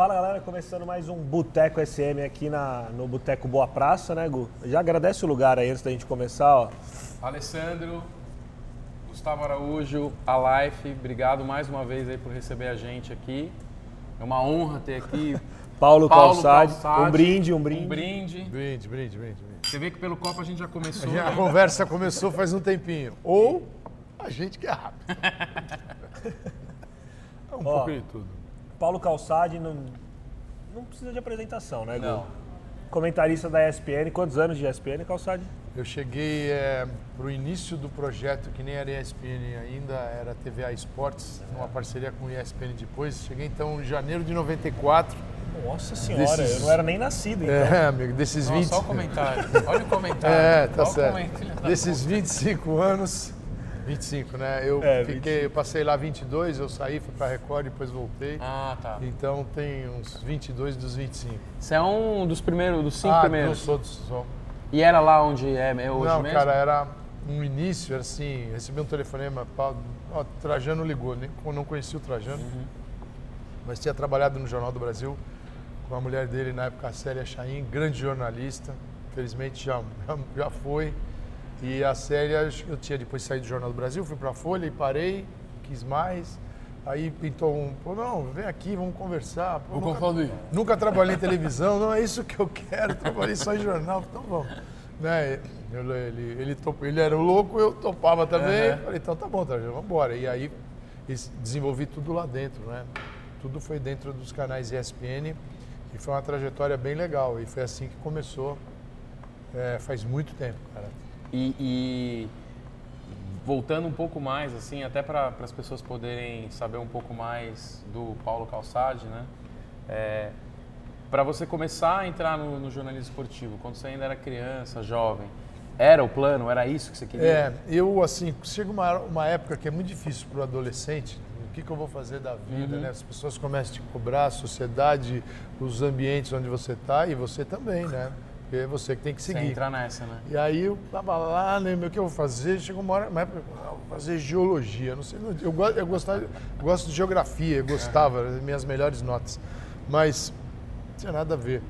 Fala galera, começando mais um Boteco SM aqui na, no Boteco Boa Praça, né, Gu? Já agradece o lugar aí antes da gente começar, ó. Alessandro, Gustavo Araújo, a Life, obrigado mais uma vez aí por receber a gente aqui. É uma honra ter aqui Paulo, Paulo Calçade. Calçade. Um brinde, um brinde. um brinde. Brinde, brinde, brinde. brinde. Você vê que pelo copo a gente já começou. A né? conversa começou faz um tempinho. Ou a gente que é rápido. É um Ó. pouco de tudo. Paulo Calçade não, não precisa de apresentação, né, Gu? Não. Comentarista da ESPN. Quantos anos de ESPN, Calçade? Eu cheguei para o início do projeto, que nem era ESPN ainda, era TVA Esportes, numa parceria com o ESPN depois. Cheguei então em janeiro de 94. Nossa senhora, Desses- eu não era nem nascido, então. É, amigo, desses Nossa, 20. só o comentário. Olha o comentário. É, tá Olha certo. Desses 25 anos, 25, né? Eu É, fiquei, eu passei lá 22, eu saí, fui para Record, depois voltei. Ah, tá. Então tem uns 22 dos 25. Você é um dos primeiros, dos cinco ah, primeiros. não sou do sou. E era lá onde é hoje Não, mesmo? cara, era um início, era assim, recebi um telefonema, ó, Trajano ligou, nem eu não conhecia o Trajano, Uhum. mas tinha trabalhado no Jornal do Brasil com a mulher dele na época, a Célia Chaim, grande jornalista, felizmente já, já, já foi. E a Célia, eu tinha depois saído do Jornal do Brasil, fui pra Folha e parei, quis mais. Aí pintou um, pô, não, vem aqui, vamos conversar. Pô, Vou nunca- confundir. Nunca trabalhei em televisão, não é isso que eu quero, trabalhei só em jornal, então vamos. Né? ele, ele, top- ele era louco, eu topava também. Aham. Falei, então tá bom, Tarja, vamos embora. E aí es- desenvolvi tudo lá dentro, né? Tudo foi dentro dos canais ESPN e foi uma trajetória bem legal. E foi assim que começou, é, faz muito tempo, cara. E, e voltando um pouco mais, assim, até para as pessoas poderem saber um pouco mais do Paulo Calçade, né? para você começar a entrar no, no jornalismo esportivo, quando você ainda era criança, jovem, era o plano? Era isso que você queria? É, eu assim, chega uma, uma época que é muito difícil para o adolescente, o que, que eu vou fazer da vida, Uhum. né? As pessoas começam a te cobrar, a sociedade, os ambientes onde você está e você também, né? Porque é você que tem que Você seguir. entrar nessa, né? E aí eu tava lá, né, meu, o que eu vou fazer? Chegou uma hora, uma época, ah, vou fazer geologia, não sei, eu, go- eu, gostava, eu gosto de geografia, eu gostava, as minhas melhores notas, mas não tinha nada a ver.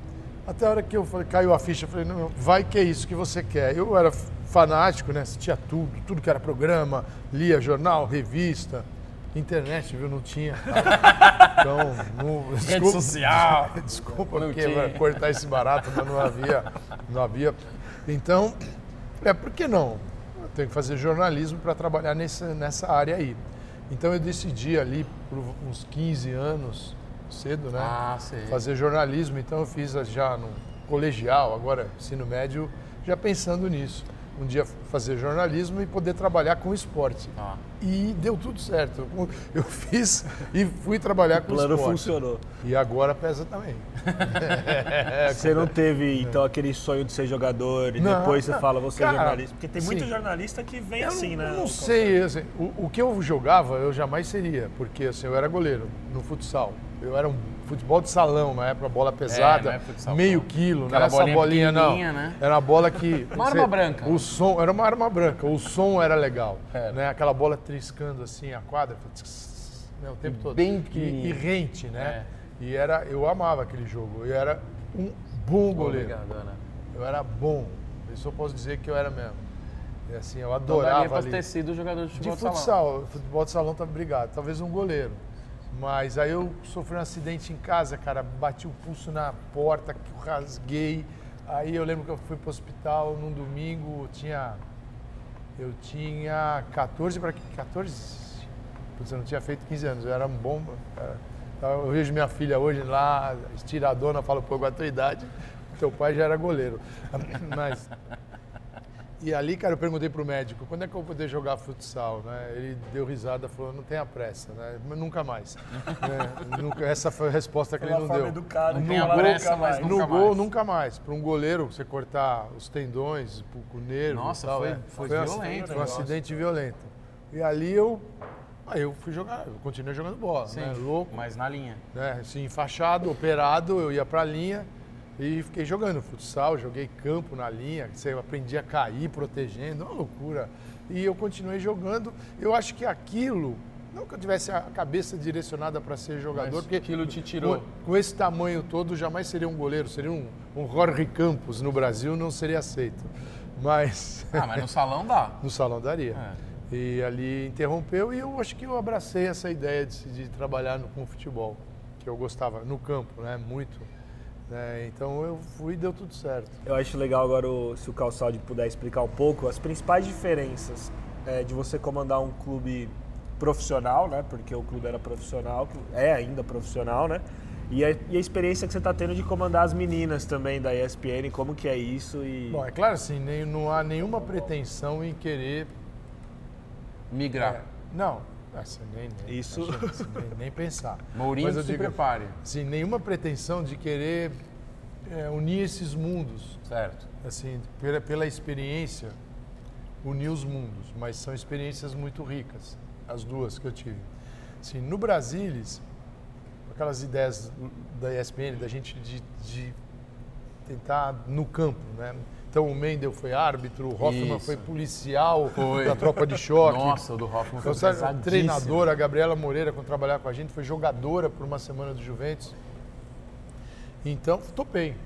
Até a hora que eu falei, caiu a ficha, eu falei, não, vai que é isso que você quer. Eu era fanático, né, assistia tudo, tudo que era programa, lia jornal, revista, internet, viu, não tinha. Então, não, Rede desculpa- social. Desculpa Não porque cortar esse barato, mas não havia, não havia. Então, é por que não? Eu tenho que fazer jornalismo para trabalhar nessa, nessa área aí. Então eu decidi ali por uns 15 anos, cedo, né? Ah, sei. Fazer jornalismo. Então eu fiz já no colegial, agora ensino médio, já pensando nisso. Um dia fazer jornalismo e poder trabalhar com esporte. Ah. E deu tudo certo. Eu fiz e fui trabalhar O com plano esporte. funcionou. E agora pesa também. Você não teve, então, aquele sonho de ser jogador e Não, depois você não. fala, vou ser Cara, jornalista? Porque tem muito sim. jornalista que vem Eu assim, não, né? Não sei, assim, o, o que eu jogava eu jamais seria, porque assim, eu era goleiro no futsal. Eu era um futebol de salão, na época, bola pesada, não é futsal, meio não. quilo, não era essa bolinha bolinha não. né? Era uma bola que... Uma arma branca. O som, era uma arma branca, o som era legal. Era. Né? Aquela bola triscando assim a quadra, né, o tempo todo. Bem e, pequenininha. e rente, né? E era, eu amava aquele jogo, eu era um bom goleiro. Obrigado, Ana. Eu era bom. Isso eu posso dizer que eu era mesmo. E, assim, eu Então adorava daria pra ali. ter sido jogador de De futebol de salão. futsal, futebol de salão tá obrigado, talvez um goleiro. Mas aí eu sofri um acidente em casa, cara, bati o pulso na porta, que eu rasguei. Aí eu lembro que eu fui pro hospital num domingo, tinha eu tinha 14 para 14. Putz, eu não tinha feito 15 anos, eu era um bom. cara. Eu vejo minha filha hoje lá, estiradona, falo, pô, com a tua idade, teu pai já era goleiro. Mas e ali, cara, eu perguntei pro médico, quando é que eu vou poder jogar futsal? Né? Ele deu risada, falou, não tenha pressa, né? Mas nunca mais. Né? Nunca- Essa foi a resposta que Foi ele não deu. educada, Não tenha ela pressa, nunca mas mais. nunca no gol, mais. nunca mais. Para um goleiro, você cortar os tendões, o nervo Nossa, e tal. foi- é. foi um violento Foi um acidente violento. E ali eu... Aí eu fui jogar, eu continuei jogando bola, Sim, né? Louco, mas na linha. né? Assim, enfaixado, operado, eu ia pra linha e fiquei jogando futsal, joguei campo na linha, você aprendi a cair protegendo, uma loucura. E eu continuei jogando. Eu acho que aquilo Não que eu tivesse a cabeça direcionada para ser jogador, Mas porque aquilo te tirou. Com, com esse tamanho todo, jamais seria um goleiro, seria um, um Jorge Campos no Brasil, não seria aceito. Mas Ah, mas no salão dá. no salão daria. É. E ali interrompeu e eu acho que eu abracei essa ideia de, de trabalhar no, com futebol, que eu gostava, no campo, né? Muito. Né? Então eu fui e deu tudo certo. Eu acho legal agora o- se o Calçade puder explicar um pouco as principais diferenças é, de você comandar um clube profissional, né? Porque o clube era profissional, que é ainda profissional, né? E a, e a experiência que você está tendo de comandar as meninas também da ESPN, como que é isso e... Bom, é claro assim, nem, não há nenhuma pretensão em querer Migrar. É, não, assim, nem, nem, Isso- imagina, assim, nem, nem pensar. Mourinho, Mas eu se digo, prepare. Assim, nenhuma pretensão de querer é, unir esses mundos, Certo. assim, pela, pela experiência, unir os mundos, mas são experiências muito ricas, as duas que eu tive. Assim, no Brasilis, aquelas ideias da ESPN, da gente de, de tentar no campo, né? Então o Mendel foi árbitro, o Hoffman Isso. foi policial Foi. da tropa de choque. Nossa, o do Hoffman foi a pesadíssimo. treinadora, a Gabriela Moreira, quando trabalhava com a gente, foi jogadora por uma semana do Juventus. Então, topei.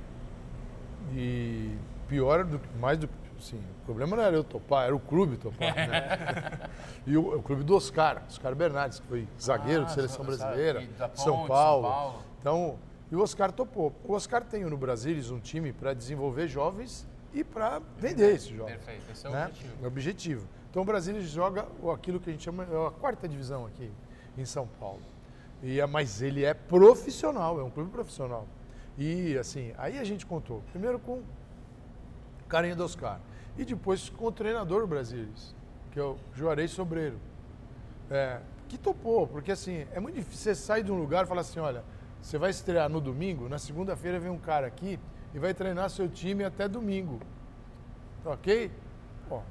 E pior, do, que- mais do que. Assim, o problema não era eu topar, era o clube topar. Né? e o, o clube do Oscar, Oscar Bernardes, que foi zagueiro Ah, de seleção brasileira, Ponte, São São Paulo. Paulo. Então, e o Oscar topou. O Oscar tem no Brasilis um time para desenvolver jovens e para vender esses jovens Perfeito, esse é o né? objetivo. É o objetivo. Então o Brasília joga aquilo que a gente chama é a quarta divisão aqui em São Paulo. E é, mas ele é profissional, é um clube profissional. E assim, aí a gente contou. Primeiro com o carinha do Oscar. E depois com o treinador do Brasília, que é o Juarez Sobreiro. É, que topou, porque assim, é muito difícil você sair de um lugar e falar assim, olha, você vai estrear no domingo, na segunda-feira vem um cara aqui e vai treinar seu time até domingo. Tá ok? Pô,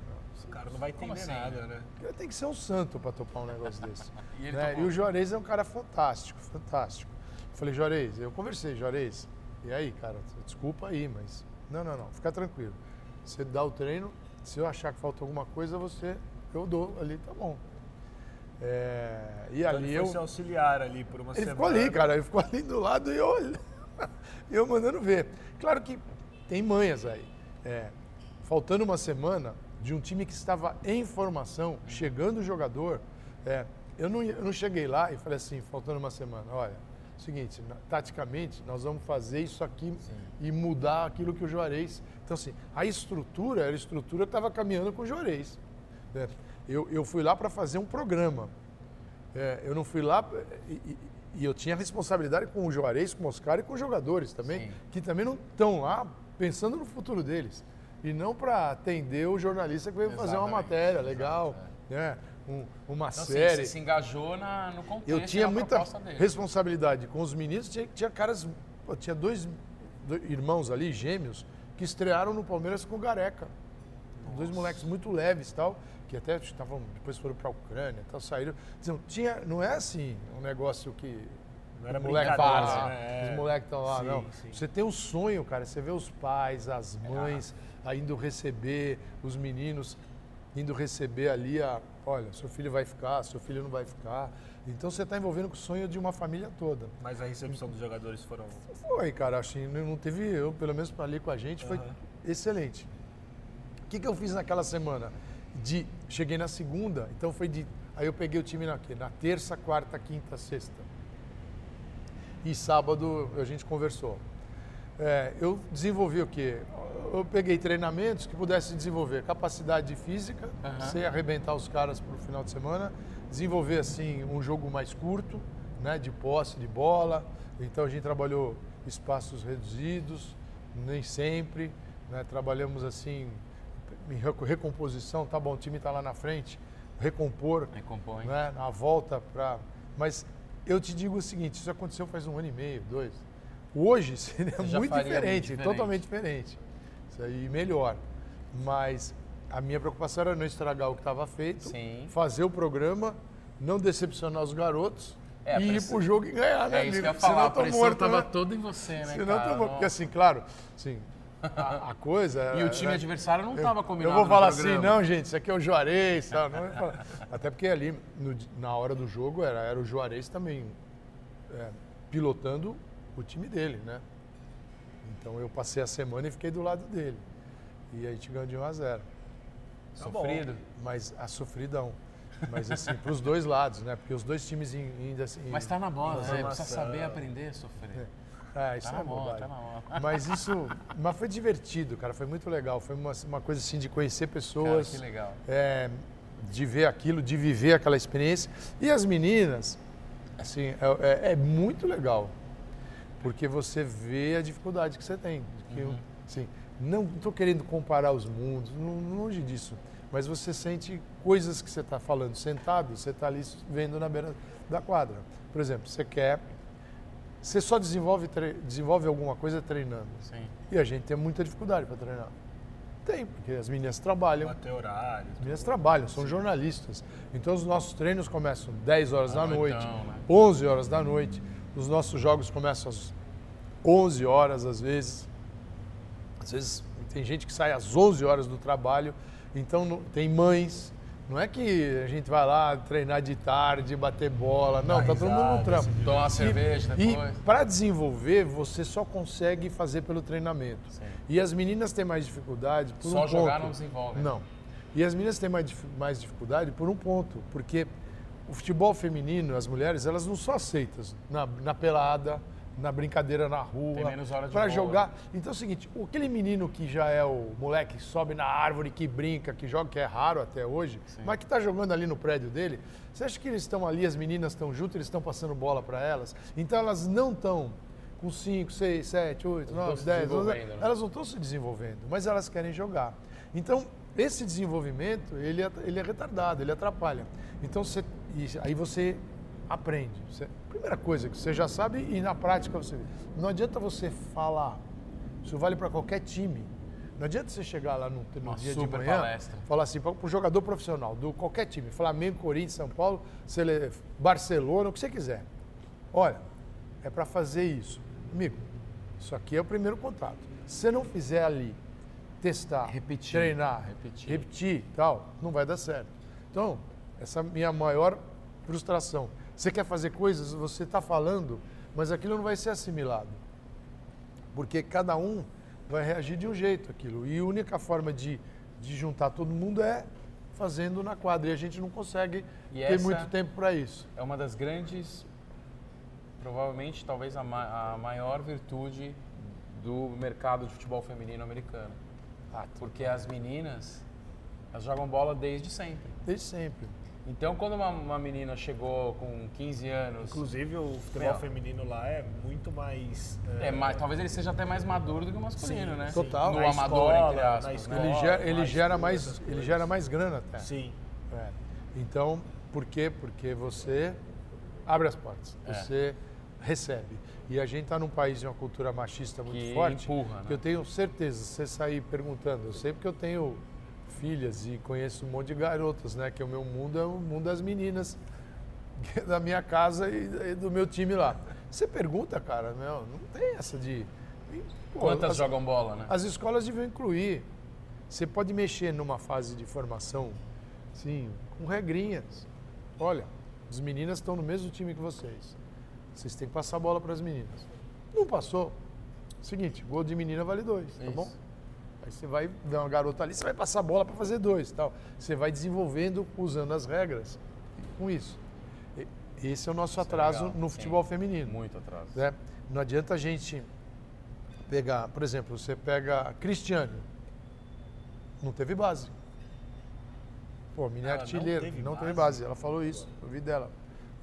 O cara não vai entender assim, nada, né? eu tenho que ser um santo para topar um negócio desse. E ele né? E o Juarez é um cara fantástico, fantástico. Eu falei, Juarez, eu conversei, Juarez, e aí, cara, desculpa aí, mas. Não, não, não, fica tranquilo. Você dá o treino, se eu achar que falta alguma coisa, você. Eu dou ali, tá bom. É, e Então ali ele eu. foi seu auxiliar ali por uma Ele semana. ficou ali, cara, ele ficou ali do lado e eu, e eu mandando ver. Claro que tem manhas aí. É, faltando uma semana de um time que estava em formação, chegando o jogador, é, eu, não, eu não cheguei lá e falei assim, faltando uma semana, olha, seguinte, taticamente, nós vamos fazer isso aqui e mudar aquilo que o Juarez... Então, assim, a estrutura era a estrutura estava caminhando com o Juarez. né? Eu, eu fui lá para fazer um programa. É, eu não fui lá e, e- e eu tinha responsabilidade com o Juarez, com o Oscar e com os jogadores também, Sim. que também não estão lá pensando no futuro deles. E não para atender o jornalista que veio fazer uma Exatamente, matéria legal, né? Um- uma Então, assim, série. você se engajou na, no contexto Eu tinha muita responsabilidade com os meninos. Tinha, tinha caras, pô, tinha dois, dois irmãos ali, gêmeos, que estrearam no Palmeiras com o Gareca. Dois moleques muito leves e tal, que até estavam, depois foram para a Ucrânia e tal, saíram. Diziam, tinha, não é assim um negócio que. Não era estão lá, né? Os moleques estão lá, Sim, não. sim. Você tem um sonho, cara. Você vê os pais, as mães aí indo receber, os meninos indo receber ali a. Olha, seu filho vai ficar, seu filho não vai ficar. Então você está envolvendo com o sonho de uma família toda. Mas a recepção dos jogadores foram. Foi, cara, acho que não teve eu, pelo menos ali com a gente, foi excelente. O que, que eu fiz naquela semana? De, cheguei na segunda, então foi de. Aí eu peguei o time na, quê? na terça, quarta, quinta, sexta. E sábado a gente conversou. É, eu desenvolvi o quê? Eu peguei treinamentos que pudesse desenvolver capacidade física, Aham. sem arrebentar os caras para o final de semana, desenvolver assim um jogo mais curto, né, de posse de bola. Então a gente trabalhou espaços reduzidos, nem sempre, né, trabalhamos assim recomposição, tá bom, o time está lá na frente, recompor, Recompõe. né, a volta para. Mas eu te digo o seguinte: isso aconteceu faz um ano e meio, dois. Hoje seria muito diferente, diferente. totalmente diferente. Isso aí melhor. Mas a minha preocupação era não estragar o que estava feito, Sim. fazer o programa, não decepcionar os garotos É, a e ir pro jogo e ganhar, né, É isso que amigo? eu ia Senão falar, a tô pressão morto, tava né? toda em você, né, Senão cara? tô. Porque assim, claro, assim, a, a coisa. E o time é- adversário não estava combinado. Eu vou falar no assim, não, gente, isso aqui é o Juarez. Falar. Até porque ali, no na hora do jogo, era, era o Juarez também é, pilotando o time dele, né? Então eu passei a semana e fiquei do lado dele. E a gente ganhou de 1 a 0. Tá. Sofrido. Mas a sofridão. Mas assim, para os dois lados, né? Porque os dois times in- ainda assim. Mas tá na bola, né? Precisa saber aprender a sofrer. Ah, isso Tá é bobagem. tá na bola. Mas isso. Mas foi divertido, cara. Foi muito legal. Foi uma, uma coisa assim de conhecer Cara, pessoas. que legal. é, de ver aquilo, de viver aquela experiência. E as meninas, assim, é, é- é muito legal, porque você vê a dificuldade que você tem. Que eu, assim, não estou querendo comparar os mundos, longe disso, mas você sente coisas que você está falando sentado, você está ali vendo na beira da quadra. Por exemplo, você quer. Você só desenvolve, desenvolve alguma coisa treinando. Sim. E a gente tem muita dificuldade para treinar. Tem, porque as meninas trabalham, Bater horário. as meninas trabalham, são jornalistas. Então os nossos treinos começam 10 horas da Ah, noite, então, né? 11 horas da noite. Os nossos jogos começam às 11 horas às vezes. Às vezes tem gente que sai às 11 horas do trabalho. Então tem mães. Não é que a gente vai lá treinar de tarde, bater bola. Não, tá todo mundo no risada, trampo. se Tomar uma cerveja E depois. para desenvolver, você só consegue fazer pelo treinamento. Sim. E as meninas têm mais dificuldade por Só um jogar ponto. não desenvolve. Não. E as meninas têm mais, mais dificuldade por um ponto, porque o futebol feminino, as mulheres, elas não são aceitas na, na pelada, na brincadeira na rua. Tem menos hora de Para bola. jogar. Então é o seguinte, aquele menino que já é o moleque que sobe na árvore, que brinca, que joga, que é raro até hoje, mas que está jogando ali no prédio dele, você acha que eles estão ali, as meninas estão juntas, eles estão passando bola para elas? Então elas não estão com 5, 6, 7, 8, Não 9, estão se 10, 11, desenvolvendo, né? elas não estão se desenvolvendo, mas elas querem jogar. Então, esse desenvolvimento, ele é, ele é retardado, ele atrapalha. Então, você, aí você aprende. Você- primeira coisa que você já sabe e na prática você vê. Não adianta você falar. Isso vale para qualquer time. Não adianta você chegar lá no, no dia de manhã, palestra. falar assim, para o jogador profissional, do qualquer time, Flamengo, Corinthians, São Paulo, Sele- Barcelona, o que você quiser. Olha, é para fazer isso. Amigo, isso aqui é o primeiro contato. Se você não fizer ali, testar, Repetir, treinar, repetir. repetir tal, não vai dar certo. Então, essa é a minha maior frustração. Você quer fazer coisas, você está falando, mas aquilo não vai ser assimilado. Porque cada um vai reagir de um jeito aquilo. E a única forma de, de juntar todo mundo é fazendo na quadra. E a gente não consegue E ter muito tempo para isso. É uma das grandes, provavelmente, talvez a, ma- a maior virtude do mercado de futebol feminino americano. Ah, Porque as meninas, elas jogam bola desde sempre. desde sempre. Então, quando uma, uma menina chegou com 15 anos, Inclusive, o futebol Meu. feminino lá é muito mais. é mais, talvez ele seja até mais maduro do que o masculino, Sim, né? Total. No Na amador, escola, entre na aspas. escola. né? Ele, Ó, gera, ele, mais gera mais, ele gera mais grana até. Sim. É. Então, por quê? Porque você abre as portas, É. você recebe. E a gente está num país de uma cultura machista muito Que forte. empurra, né? que eu tenho certeza, se você sair perguntando, eu sei porque eu tenho filhas e conheço um monte de garotas, né? Que o meu mundo é o mundo das meninas da minha casa e, e do meu time lá. Você pergunta, cara, meu, não tem essa de. Pô, Quantas as- jogam bola, né? as escolas deviam incluir. Você pode mexer numa fase de formação, sim, com regrinhas. Olha, as meninas estão no mesmo time que vocês. Vocês têm que passar a bola para as meninas. Não passou? Seguinte, gol de menina vale dois, tá Isso. bom? Aí você vai ver uma garota ali, você vai passar a bola para fazer dois, tal. Você vai desenvolvendo usando as regras com isso. Esse é o nosso Isso é atraso legal, no sim. futebol feminino Muito atrás. né? Não adianta a gente pegar, por exemplo, você pega Cristiane, não teve base. Pô, menina é Ela não artilheira, teve não teve base? base. Ela falou isso, eu vi dela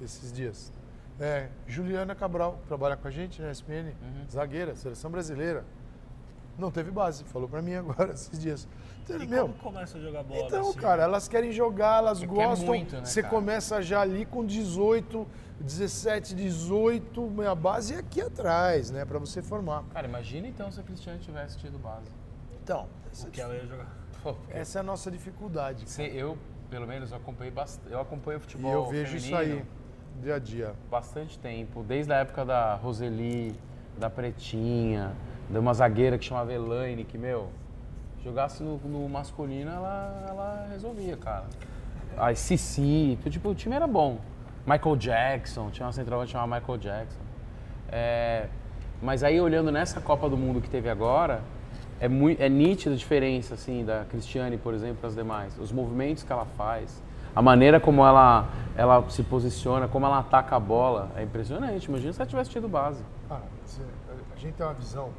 esses dias. É, Juliana Cabral, trabalha com a gente na SPN, Uhum. zagueira, seleção brasileira. Não teve base, falou pra mim agora esses dias. Então, E meu, como começa a jogar bola? então, assim? cara, elas querem jogar, elas Porque é gostam. muito, né, Você cara? começa já ali com 18, 17, 18, a base é aqui atrás, né, Pra você formar. Cara, imagina então se a Cristiane tivesse tido base. Então, essa, Porque ela ia jogar. Essa é a nossa dificuldade. você- eu, pelo menos, eu acompanhei bastante. Eu acompanho o E futebol eu vejo isso feminino aí, dia a dia. bastante tempo, desde a época da Roseli, da Pretinha, de uma zagueira que chamava Elaine, que, meu, jogasse no, no masculino, ela, ela resolvia, cara. Aí Cici, tipo, o time era bom. Michael Jackson, tinha uma centralmente chamada Michael Jackson. É, mas aí olhando nessa Copa do Mundo que teve agora, é, muito, é nítida a diferença assim da Cristiane, por exemplo, para as demais. Os movimentos que ela faz, a maneira como ela, ela se posiciona, como ela ataca a bola, é impressionante. Imagina se ela tivesse tido base. Cara, a gente tem uma visão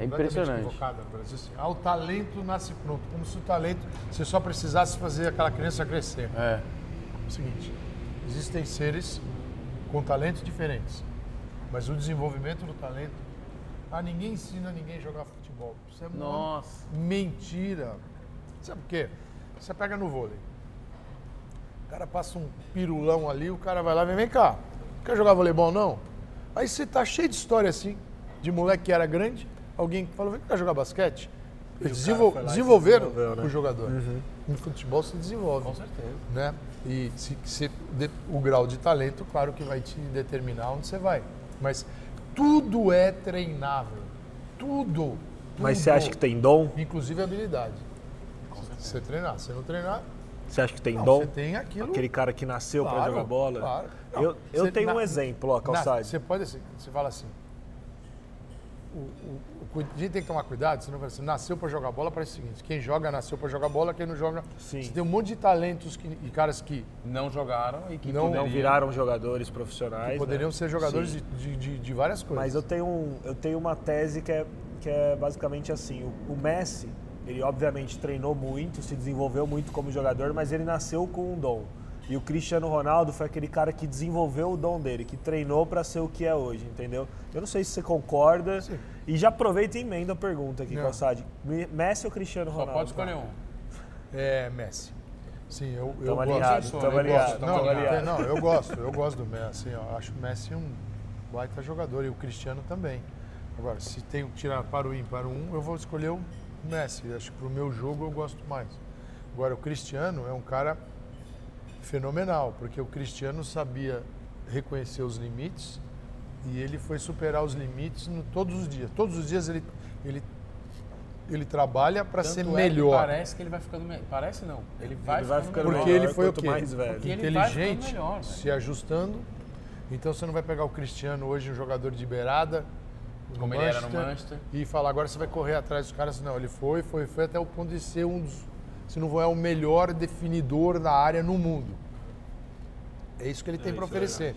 é impressionante. equivocada no Brasil. Assim, ah, o talento nasce pronto. Como se o talento você só precisasse fazer aquela criança crescer. É. é o seguinte, existem seres com talentos diferentes. Mas o desenvolvimento do talento, ah, ninguém ensina ninguém a jogar futebol. Isso é Nossa. mentira. Sabe por quê? Você pega no vôlei. O cara passa um pirulão ali, o cara vai lá e vem, vem cá. Quer jogar voleibol não? Aí você tá cheio de história assim, de moleque que era grande, alguém que falou, vem cá jogar basquete. Desenvol... Desenvolveram né? o jogador. Uhum. No futebol se desenvolve. Com certeza. Né? E se, se, o grau de talento, claro que vai te determinar onde você vai. Mas tudo é treinável. Tudo. tudo. Mas você acha que tem dom? Inclusive habilidade. Se você treinar. Se não treinar. Você acha que tem não, dom? Você tem aquilo. Aquele cara que nasceu claro, para jogar bola? Claro. Não, eu eu tenho na, um exemplo, ó, Calçade. Você pode assim, você fala assim. O, o, a gente tem que tomar cuidado, senão assim, nasceu para jogar bola, parece o seguinte: quem joga nasceu para jogar bola, quem não joga. Sim. Você tem um monte de talentos que, e caras que. Não jogaram e que não, poderiam, não viraram jogadores profissionais. Que poderiam né? ser jogadores de, de, de, de, várias coisas. Mas eu tenho, um, eu tenho uma tese que é, que é basicamente assim: o, o Messi, ele obviamente treinou muito, se desenvolveu muito como jogador, mas ele nasceu com um dom. E o Cristiano Ronaldo foi aquele cara que desenvolveu o dom dele, que treinou para ser o que é hoje, entendeu? Eu não sei se você concorda. Sim. E já aproveita e emenda a pergunta aqui, Calçade. Messi ou Cristiano Ronaldo? Só pode escolher um. É, Messi. Sim, eu, eu gosto. Aliado, eu aliado, não, não, não, eu gosto, eu gosto do Messi. Eu acho o Messi um baita jogador e o Cristiano também. Agora, se tem que tirar para o ímpar um, eu vou escolher o Messi. Eu acho que para o meu jogo eu gosto mais. Agora, o Cristiano é um cara fenomenal, porque o Cristiano sabia reconhecer os limites e ele foi superar os limites no, todos os dias. Todos os dias ele, ele, ele trabalha para ser é melhor. parece que ele vai ficando melhor. Parece não. Ele vai, ele vai ficando, Porque melhor, ele foi o quê? mais velho. Inteligente, melhor, se ajustando. Então você não vai pegar o Cristiano hoje, um jogador de beirada, como ele era no Manchester, e falar agora você vai correr atrás dos caras. Não, ele foi, foi, foi até o ponto de ser um dos se não for é o melhor definidor da área no mundo. É isso que ele tem é, para é oferecer.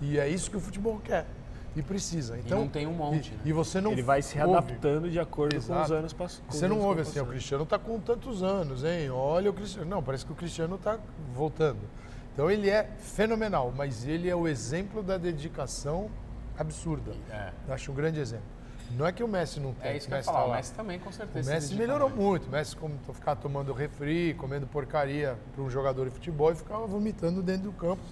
É e é isso que o futebol quer e precisa. Então, e não tem um monte. E, né? e você não Ele vai se readaptando de acordo Exato. com os anos passados. Você não ouve assim, o Cristiano está com tantos anos, hein? Olha o Cristiano. Não, parece que o Cristiano está voltando. Então ele é fenomenal, mas ele é o exemplo da dedicação absurda. É. Eu acho um grande exemplo. Não é que o Messi não tem. É isso que eu ia falar. Tá o Messi também, com certeza. O Messi melhorou muito. O Messi como, ficar tomando refri, comendo porcaria para um jogador de futebol e ficava vomitando dentro do campo.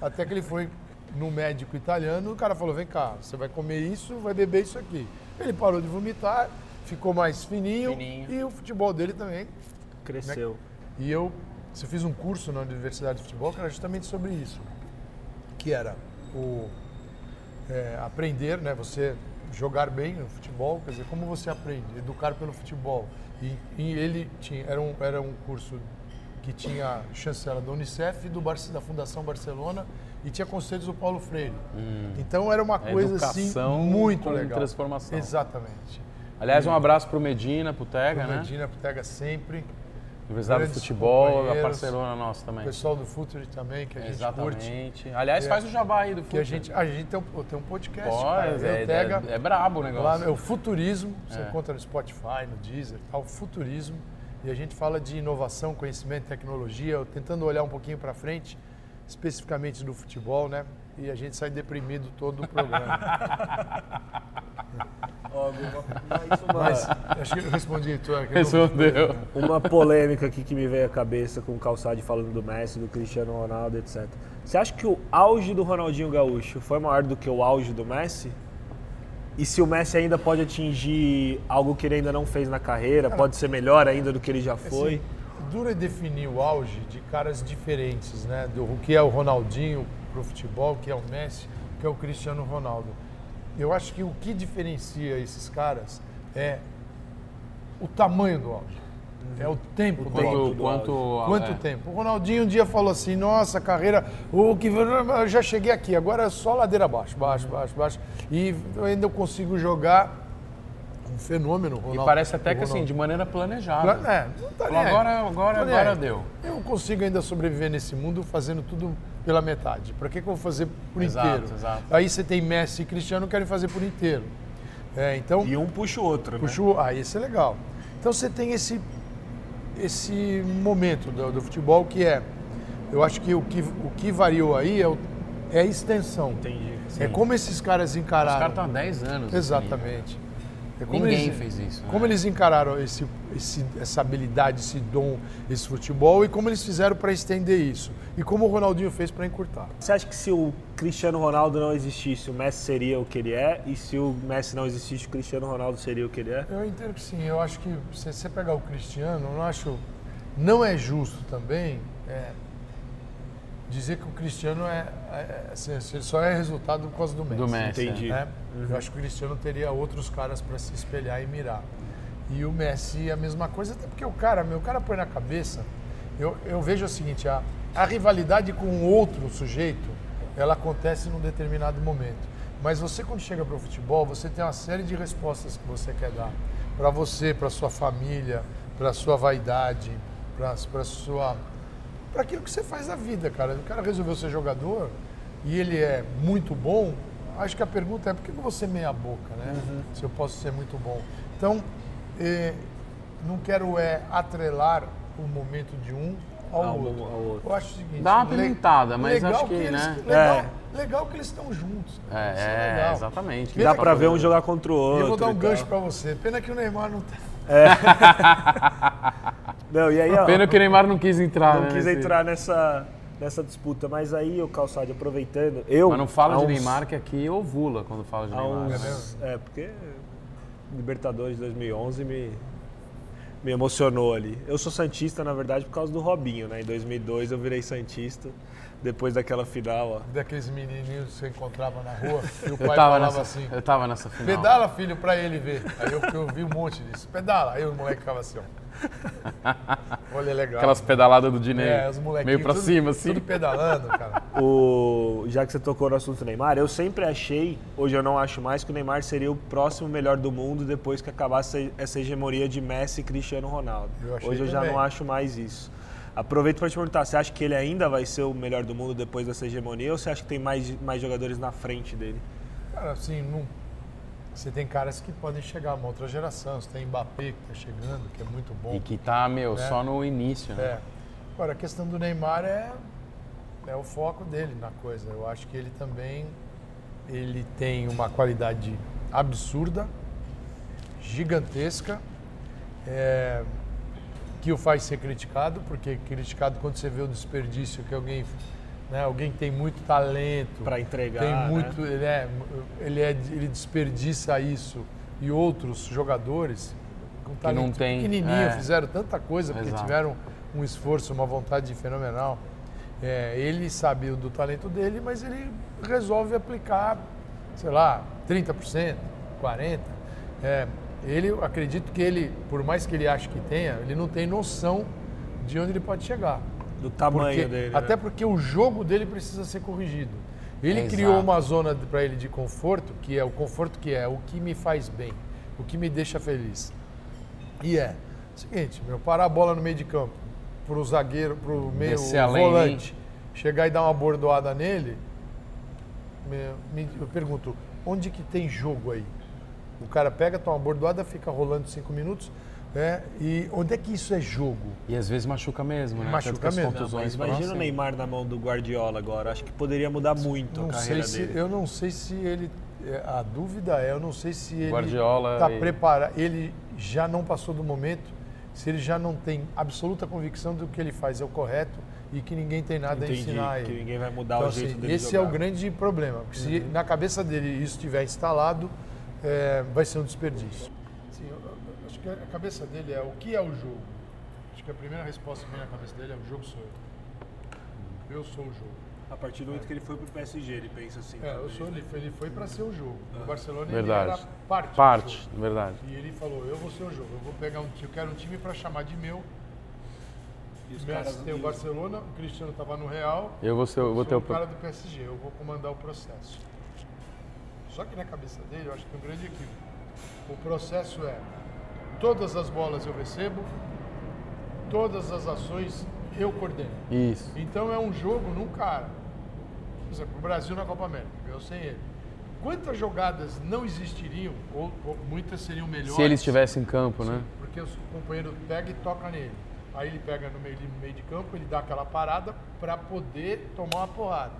Até que ele foi no médico italiano, o cara falou: vem cá, você vai comer isso, vai beber isso aqui. Ele parou de vomitar, ficou mais fininho, fininho. e o futebol dele também cresceu. Né? E eu, você fiz um curso na Universidade de Futebol que era justamente sobre isso, que era o é, aprender, né? Você jogar bem no futebol, quer dizer, como você aprende, educar pelo futebol. E, e ele tinha, era um, era um curso que tinha chancela da Unicef, do Bar, da Fundação Barcelona e tinha conselhos do Paulo Freire. Hum. Então era uma coisa assim muito legal. transformação. Exatamente. Aliás, um abraço para o Medina, para o Tega, pro né? Medina, para o Tega sempre. Universidade do Futebol, a Barcelona nossa também. O pessoal do Futuri também, que a gente Exatamente. curte. Aliás, é, faz o jabá aí do Futuri. Que a gente, a gente tem um, tem um podcast, Pô, cara, é, Tega, é, é, brabo o negócio. Lá é o Futurismo, você é. encontra no Spotify, no Deezer, tal, Futurismo. E a gente fala de inovação, conhecimento, tecnologia, tentando olhar um pouquinho para frente, especificamente do futebol, né? E a gente sai deprimido todo o programa. Mas, acho que eu respondi tu. Respondeu. Uma polêmica aqui que me veio à cabeça com o Calçade falando do Messi, do Cristiano Ronaldo, etc. Você acha que o auge do Ronaldinho Gaúcho foi maior do que o auge do Messi? E se o Messi ainda pode atingir algo que ele ainda não fez na carreira, pode ser melhor ainda do que ele já foi? Assim, dura definir o auge de caras diferentes, né? Do que é o Ronaldinho futebol, o que é o Messi, o que é o Cristiano Ronaldo. eu acho que o que diferencia esses caras é o tamanho do auge. É o tempo do Quanto, quanto, Quanto é. tempo? O Ronaldinho um dia falou assim: nossa, carreira, o que eu já cheguei aqui, agora é só ladeira abaixo, baixo, baixo, baixo. E eu ainda eu consigo jogar um fenômeno. E Ronaldo- parece até que assim, de maneira planejada. Pla- É, não tá nem Falou, aí. agora, agora, agora deu. Eu consigo ainda sobreviver nesse mundo fazendo tudo pela metade. Para que, que eu vou fazer por Exato, inteiro? exato. Aí você tem Messi e Cristiano que querem fazer por inteiro. É, então, E um puxa o outro, né? puxa o- ah, isso é legal. Então você tem esse, esse momento do, do futebol que é, eu acho que o que, o que variou aí é, o- é a extensão. Entendi. É como esses caras Os encararam. caras estão há 10 anos. Exatamente. É como Ninguém eles- fez isso, né? Como eles encararam esse, esse- essa habilidade, esse dom, esse futebol e como eles fizeram para estender isso. E como o Ronaldinho fez para encurtar. Você acha que se o Cristiano Ronaldo não existisse, o Messi seria o que ele é? E se o Messi não existisse, o Cristiano Ronaldo seria o que ele é? Eu entendo que sim. Eu acho que se você pegar o Cristiano, eu não acho. Não é justo também é, dizer que o Cristiano é, é, assim, ele só é resultado por causa do Messi. Do Messi. Entendi. né? Eu acho que o Cristiano teria outros caras para se espelhar e mirar. E o Messi a mesma coisa, até porque o cara, meu o cara põe na cabeça. Eu, eu vejo o seguinte, a, a rivalidade com outro sujeito, ela acontece num determinado momento. Mas você quando chega para o futebol, você tem uma série de respostas que você quer dar para você, para sua família, para sua vaidade, para sua para aquilo que você faz na vida, cara. O cara resolveu ser jogador e ele é muito bom. Acho que a pergunta é por que ser meia boca, né? Se eu posso ser muito bom. Então, eh, não quero é atrelar o momento de um ao, Ao- outro. ao outro. Eu acho o seguinte. Dá uma le- pimentada, mas legal acho que, eles, né? Legal, É. legal que eles estão juntos. cara. É, é, legal. exatamente. Pena Dá que pra eu- ver um jogar contra o E outro. eu vou dar um gancho tal. pra você. Pena que o Neymar não tá. Não, e aí, ó, Pena que o Neymar não quis entrar, não né? quis nesse- entrar nessa, nessa disputa. Mas aí, o Calçado, aproveitando, eu... Mas não fala de uns- Neymar, que aqui ovula quando fala de Neymar. uns- É, porque Libertadores 2011 me, me emocionou ali. Eu sou Santista, na verdade, por causa do Robinho, né? Em 2002 eu virei Santista, depois daquela final, ó. Daqueles menininhos que você encontrava na rua e o pai falava nessa, assim. eu tava nessa final. Pedala, filho, pra ele ver. Aí eu, eu vi um monte disso. Pedala. Aí o moleque ficava assim, ó. Olha, legal. Aquelas pedaladas do Dinei. é, os molequinhos. meio pra tudo- cima, assim. Tudo pedalando, cara. O, já que você tocou no assunto Neymar, eu sempre achei, hoje eu não acho mais, que o Neymar seria o próximo melhor do mundo depois que acabasse essa hegemonia de Messi e Cristiano Ronaldo. Eu achei Hoje eu já também. não acho mais isso. Aproveito para te perguntar, você acha que ele ainda vai ser o melhor do mundo depois dessa hegemonia ou você acha que tem mais, mais jogadores na frente dele? Cara, assim, não... você tem caras que podem chegar a uma outra geração. Você tem Mbappé que tá chegando, que é muito bom. E que tá, meu, É. só no início, né? É. Agora, a questão do Neymar é, é o foco dele na coisa. Eu acho que ele também ele tem uma qualidade absurda, gigantesca, é, que o faz ser criticado, porque criticado quando você vê o desperdício que alguém, né, alguém que tem muito talento, Para entregar, tem né? muito, ele, é, ele, é, ele desperdiça isso e outros jogadores com talento não tem, pequenininho é. fizeram tanta coisa porque Exato. tiveram um esforço, uma vontade fenomenal. É, ele sabe do talento dele, mas ele resolve aplicar, sei lá, 30%, 40%. É, ele, acredito que ele, por mais que ele ache que tenha, ele não tem noção de onde ele pode chegar. Do tamanho Porque- dele. Até né? porque o jogo dele precisa ser corrigido. Ele Exato. criou uma zona para ele de conforto, que é o conforto que é o que me faz bem, o que me deixa feliz. E é o seguinte, meu, parar a bola no meio de campo, pro zagueiro, pro meio volante, chegar e dar uma bordoada nele, me- me- eu pergunto, onde que tem jogo aí? O cara pega, toma uma bordoada, fica rolando cinco minutos, né? E onde é que isso é jogo? E às vezes machuca mesmo, né? Machuca que mesmo. Não, imagina o assim. Neymar na mão do Guardiola agora. Acho que poderia mudar muito Não a sei carreira se, dele. eu não sei se ele. é, A dúvida é, eu não sei se ele Guardiola está e- preparado. Ele já não passou do momento, se ele já não tem absoluta convicção do que ele faz é o correto e que ninguém tem nada a Entendi, ensinar a que ele. ninguém vai mudar Então, o jeito assim, dele esse é jogar. o grande problema. Porque se na cabeça dele isso estiver instalado, é, vai ser um desperdício. Sim, eu acho que a cabeça dele é o que é o jogo. Acho que a primeira resposta que vem na cabeça dele é o jogo sou eu. Eu sou o jogo. a partir do momento que ele foi pro PSG, ele pensa assim. É, eu talvez, sou, né? ele foi, ele foi para ser o jogo. O Barcelona ele Verdade. era parte. do Parte, jogo. verdade. E ele falou, eu vou ser o jogo, eu vou pegar um time, eu quero um time para chamar de meu. E os Messi tem o Barcelona, o Cristiano estava no Real, Eu vou, ser, eu vou ter o. o cara do PSG, eu vou comandar o processo. Só que na cabeça dele, eu acho que tem um grande equívoco. O processo é, todas as bolas eu recebo, todas as ações eu coordeno. Isso. Então é um jogo num cara. Por exemplo, o Brasil na Copa América, eu sem ele. Quantas jogadas não existiriam, ou, ou muitas seriam melhores? Se ele estivesse em campo, né? Sim, Porque o companheiro pega e toca nele. Aí ele pega no meio, no meio de campo, ele dá aquela parada para poder tomar uma porrada.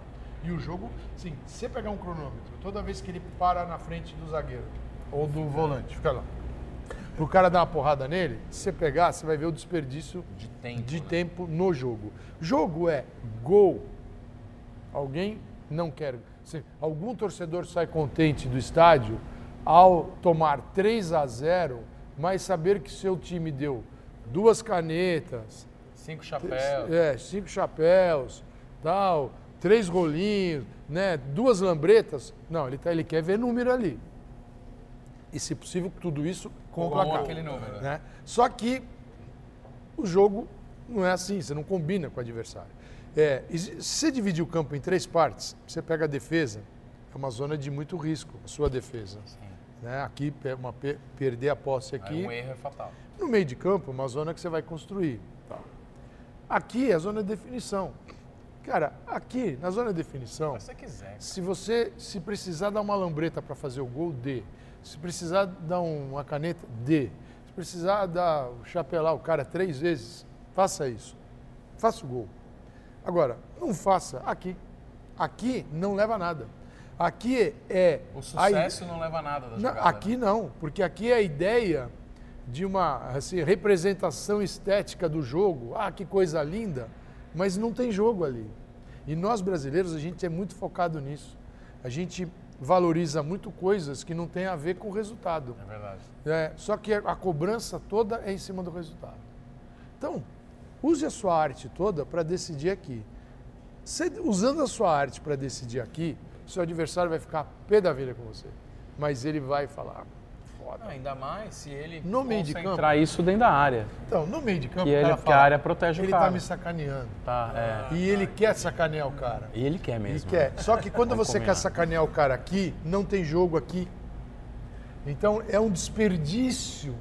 E o jogo, sim, se você pegar um cronômetro, toda vez que ele para na frente do zagueiro ou do volante, fica lá. Pro cara dar uma porrada nele, se você pegar, você vai ver o desperdício De tempo, de né? tempo no jogo. Jogo é gol. Alguém não quer. se algum torcedor sai contente do estádio ao tomar 3 a 0, mas saber que seu time deu duas canetas, Cinco chapéus. é, cinco chapéus, tal, três golinhos, né, duas lambretas. Não, ele, tá, ele quer ver número ali. E, se possível, tudo isso com o placar. aquele número. Né? Só que o jogo não é assim, você não combina com o adversário. É, se você dividir o campo em três partes, você pega a defesa, é uma zona de muito risco, a sua defesa. Né? Aqui, uma, pe- perder a posse aqui. Aí um erro é fatal. No meio de campo, uma zona que você vai construir. Aqui é a zona de definição. Cara, aqui, na zona de definição, Se você quiser. se você se precisar dar uma lambreta para fazer o gol, dê. Se precisar dar um- uma caneta, dê. Se precisar dar chapelar o cara três vezes, faça isso. Faça o gol. Agora, não faça aqui. Aqui não leva a nada. Aqui é. O sucesso não leva a nada da não, jogada. aqui não, porque aqui é a ideia de uma assim, representação estética do jogo. Ah, que coisa linda, mas não tem jogo ali. E nós brasileiros, a gente é muito focado nisso. A gente valoriza muito coisas que não tem a ver com o resultado. É verdade. É, só que a cobrança toda é em cima do resultado. Então, use a sua arte toda para decidir aqui. Usando a sua arte para decidir aqui, seu adversário vai ficar pé da vida com você. Mas ele vai falar, foda. Não, ainda mais se ele No meio de concentrar isso dentro da área. Então, no meio de campo, Que o ele- cara porque a fala, área protege o ele cara. tá me sacaneando. Tá, é. E ele quer sacanear o cara. E ele quer mesmo. quer. né? Só que quando Vamos você combinar. quer sacanear o cara aqui, não tem jogo aqui. Então é um desperdício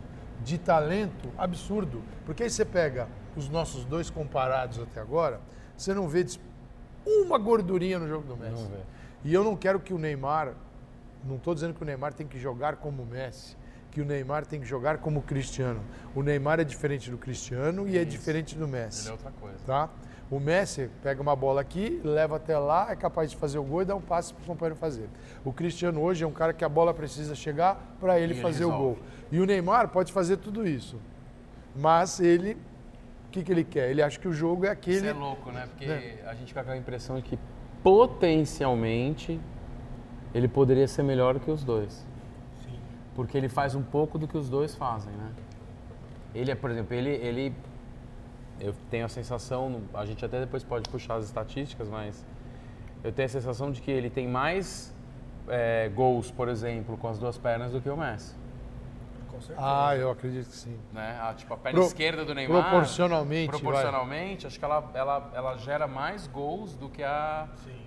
de talento absurdo. Porque aí você pega os nossos dois comparados até agora, você não vê des- uma gordurinha no jogo do Messi. Não vê. E eu não quero que o Neymar, não estou dizendo que o Neymar tem que jogar como o Messi, que o Neymar tem que jogar como o Cristiano. O Neymar é diferente do Cristiano e é diferente do Messi Ele é outra coisa. tá? O Messi pega uma bola aqui, leva até lá, é capaz de fazer o gol e dar um passe para o companheiro fazer. O Cristiano hoje é um cara que a bola precisa chegar para ele E ele fazer o resolve. gol. E o Neymar pode fazer tudo isso. Mas ele, o que, que ele quer? Ele acha que o jogo é aquele. Isso é louco, né? Porque né? a gente fica com a impressão de que potencialmente ele poderia ser melhor que os dois. Porque ele faz um pouco do que os dois fazem, né? Ele é, por exemplo, ele, ele eu tenho a sensação, a gente até depois pode puxar as estatísticas, mas eu tenho a sensação de que ele tem mais é, gols, por exemplo, com as duas pernas do que o Messi. Com certeza. Ah, eu acredito que sim. Né? A, tipo, a perna Pro- esquerda do Neymar. proporcionalmente, vai. Proporcionalmente, acho que ela, ela, ela gera mais gols do que a. Sim.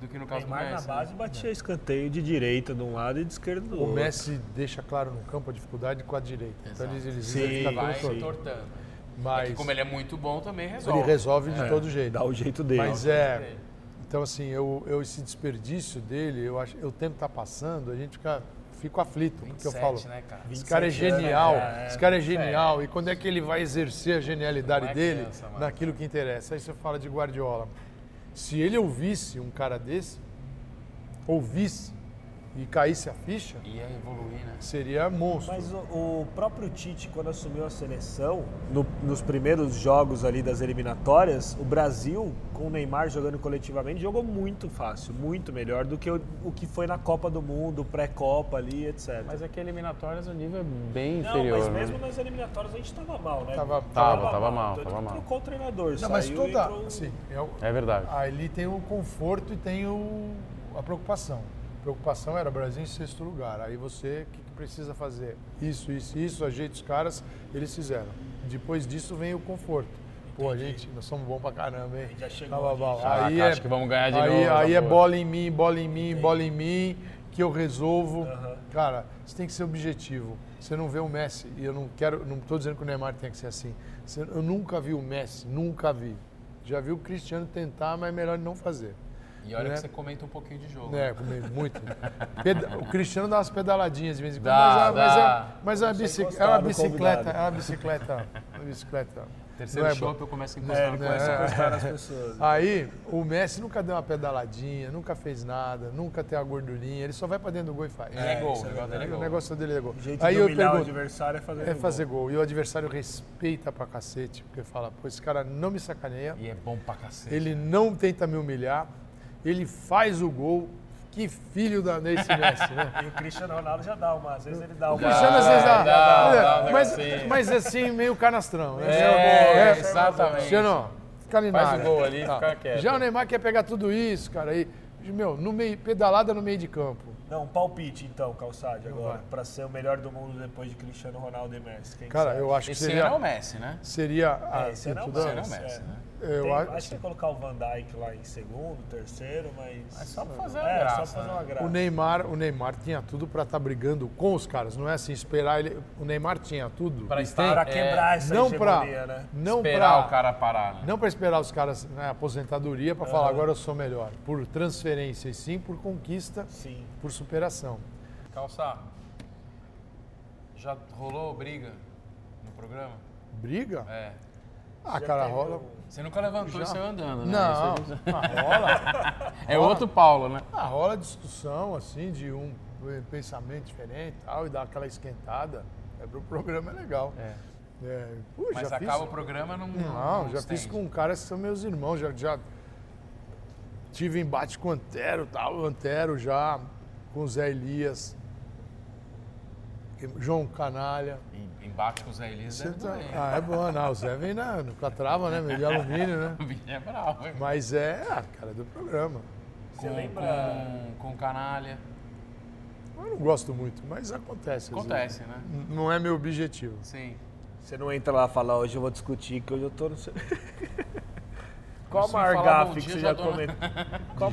Do que no O caso do Neymar na Messi. né? base batia escanteio de direita de um lado e de esquerda do O outro. Messi deixa claro no campo a dificuldade com a direita. Então Exato. ele, ele, Sim, ele fica Vai torto. entortando. É Mas que como ele é muito bom, também resolve. ele resolve de É, todo jeito. Dá o jeito dele. Mas é. Então, assim, eu, eu esse desperdício dele, eu acho, eu tempo tá passando, a gente fica, fico aflito, porque eu 27, falo. né, cara? Esse cara é 27 anos, genial, é, esse cara é 27. genial. E quando é que ele vai exercer a genialidade é dele criança, naquilo que interessa? Aí você fala de Guardiola. Se ele ouvisse um cara desse, ouvisse e caísse a ficha, Ia evoluir, né? seria monstro. Mas o, o próprio Tite, quando assumiu a seleção, no- nos primeiros jogos ali das eliminatórias, o Brasil, com o Neymar jogando coletivamente, jogou muito fácil, muito melhor do que o, o que foi na Copa do Mundo, pré-Copa ali, etc. Mas é que eliminatórias o nível é bem Não, inferior. mas né? mesmo nas eliminatórias a gente tava mal, né? Tava- Tava, tava mal, Então, tava mal. Trocou o treinador, Não, mas toda. entrou- Assim, é o- É verdade. ali tem o conforto e tem o, a preocupação. A preocupação era Brasil em sexto lugar. Aí você, o que, que precisa fazer? Isso, isso, isso, ajeita os caras, eles fizeram. Depois disso vem o conforto. Pô, a gente, nós somos bons pra caramba, hein? Já chegou Tá, aqui, bom. já. Aí é, acho que vamos ganhar de aí, novo, Aí essa é bola em mim, bola em mim, bola em mim, que eu resolvo. Aham. Cara, você tem que ser objetivo. Você não vê o Messi, e eu não quero, não estou dizendo que o Neymar tem que ser assim. Você- Eu nunca vi o Messi, nunca vi. Já vi o Cristiano tentar, mas é melhor não fazer. E olha né? que você comenta um pouquinho de jogo. É, comigo, muito. Peda- o Cristiano dá umas pedaladinhas de vez em quando, Dá, mas, é- mas dá. é, mas é uma, é uma bicicleta, é uma bicicleta, uma bicicleta. Terceiro é bom. eu começo a É, encostar ele no começa a É. encostar nas pessoas. Aí, o Messi nunca deu uma pedaladinha, nunca fez nada, nunca tem uma gordurinha, ele só vai pra dentro do gol e faz. Ele é gol, o é negócio dele é o gol. negócio dele é gol. O jeito Aí de eu humilhar o pergunto, adversário é fazer É gol. fazer gol. E o adversário respeita pra cacete, porque fala, pô, esse cara não me sacaneia, E é bom pra cacete. ele não tenta me humilhar, ele faz o gol. Que filho da nesse Messi, né? E o Cristiano Ronaldo já dá uma, às vezes ele dá uma. O Cristiano às vezes dá, dá, é, dá um mas, mas assim, meio canastrão, né? É, É, exatamente. Cristiano, fica ali Faz o gol ali e Tá. fica quieto. Já o Neymar quer pegar tudo isso, cara, aí, meu, no meio, pedalada no meio de campo. Não, um palpite então, Calçade, agora, vai. pra ser o melhor do mundo depois de Cristiano Ronaldo e Messi. Quem Cara, eu acho que Esse seria, ano é o Messi, né? seria É, a, esse é Esse ano é o Messi, Messi, é. né? Eu Tem- acho, acho que ia colocar o Van Dijk lá em segundo, terceiro, mas. É só pra fazer uma É, graça. só pra fazer né? uma graça. o Neymar, o Neymar tinha tudo pra estar brigando com os caras, não é assim esperar ele. O Neymar tinha tudo. Pra e estar- Pra É, quebrar essa não pra, né? não Esperar pra, o cara parar, né? não para esperar os caras na aposentadoria para falar agora eu sou melhor, por transferência e sim por conquista, Sim. por superação. Calçar. Já rolou briga no programa? Briga? É. Ah, Já cara, rola. Um- Você nunca levantou Já. e saiu andando, né? Não, Isso ah, rola. É outro Paulo, né? Ah, rola discussão, assim, de um pensamento diferente e tal, e dá aquela esquentada. É pro programa é legal. É. É, pô, Mas já acaba fiz, o programa não. Não, já fiz estende. com caras que são meus irmãos, já, já tive embate com o Antero, tal, o Antero já, com o Zé Elias, João Canalha. Em- Embate com o Zé Elias é tá- também. Ah, é bom, não, o Zé vem na, no catrava, né, meio de alumínio, né? O é bravo, hein? Mas é, ah, cara, do programa. Você Com, lembra? com, com canalha. Eu não gosto muito, mas acontece. Acontece, vezes. né? Não é meu objetivo. Sim. Você não entra lá e fala, hoje eu vou discutir que hoje eu tô no. seu-" Qual a Se maior falar bom gafe que dia, você já cometeu? Qual a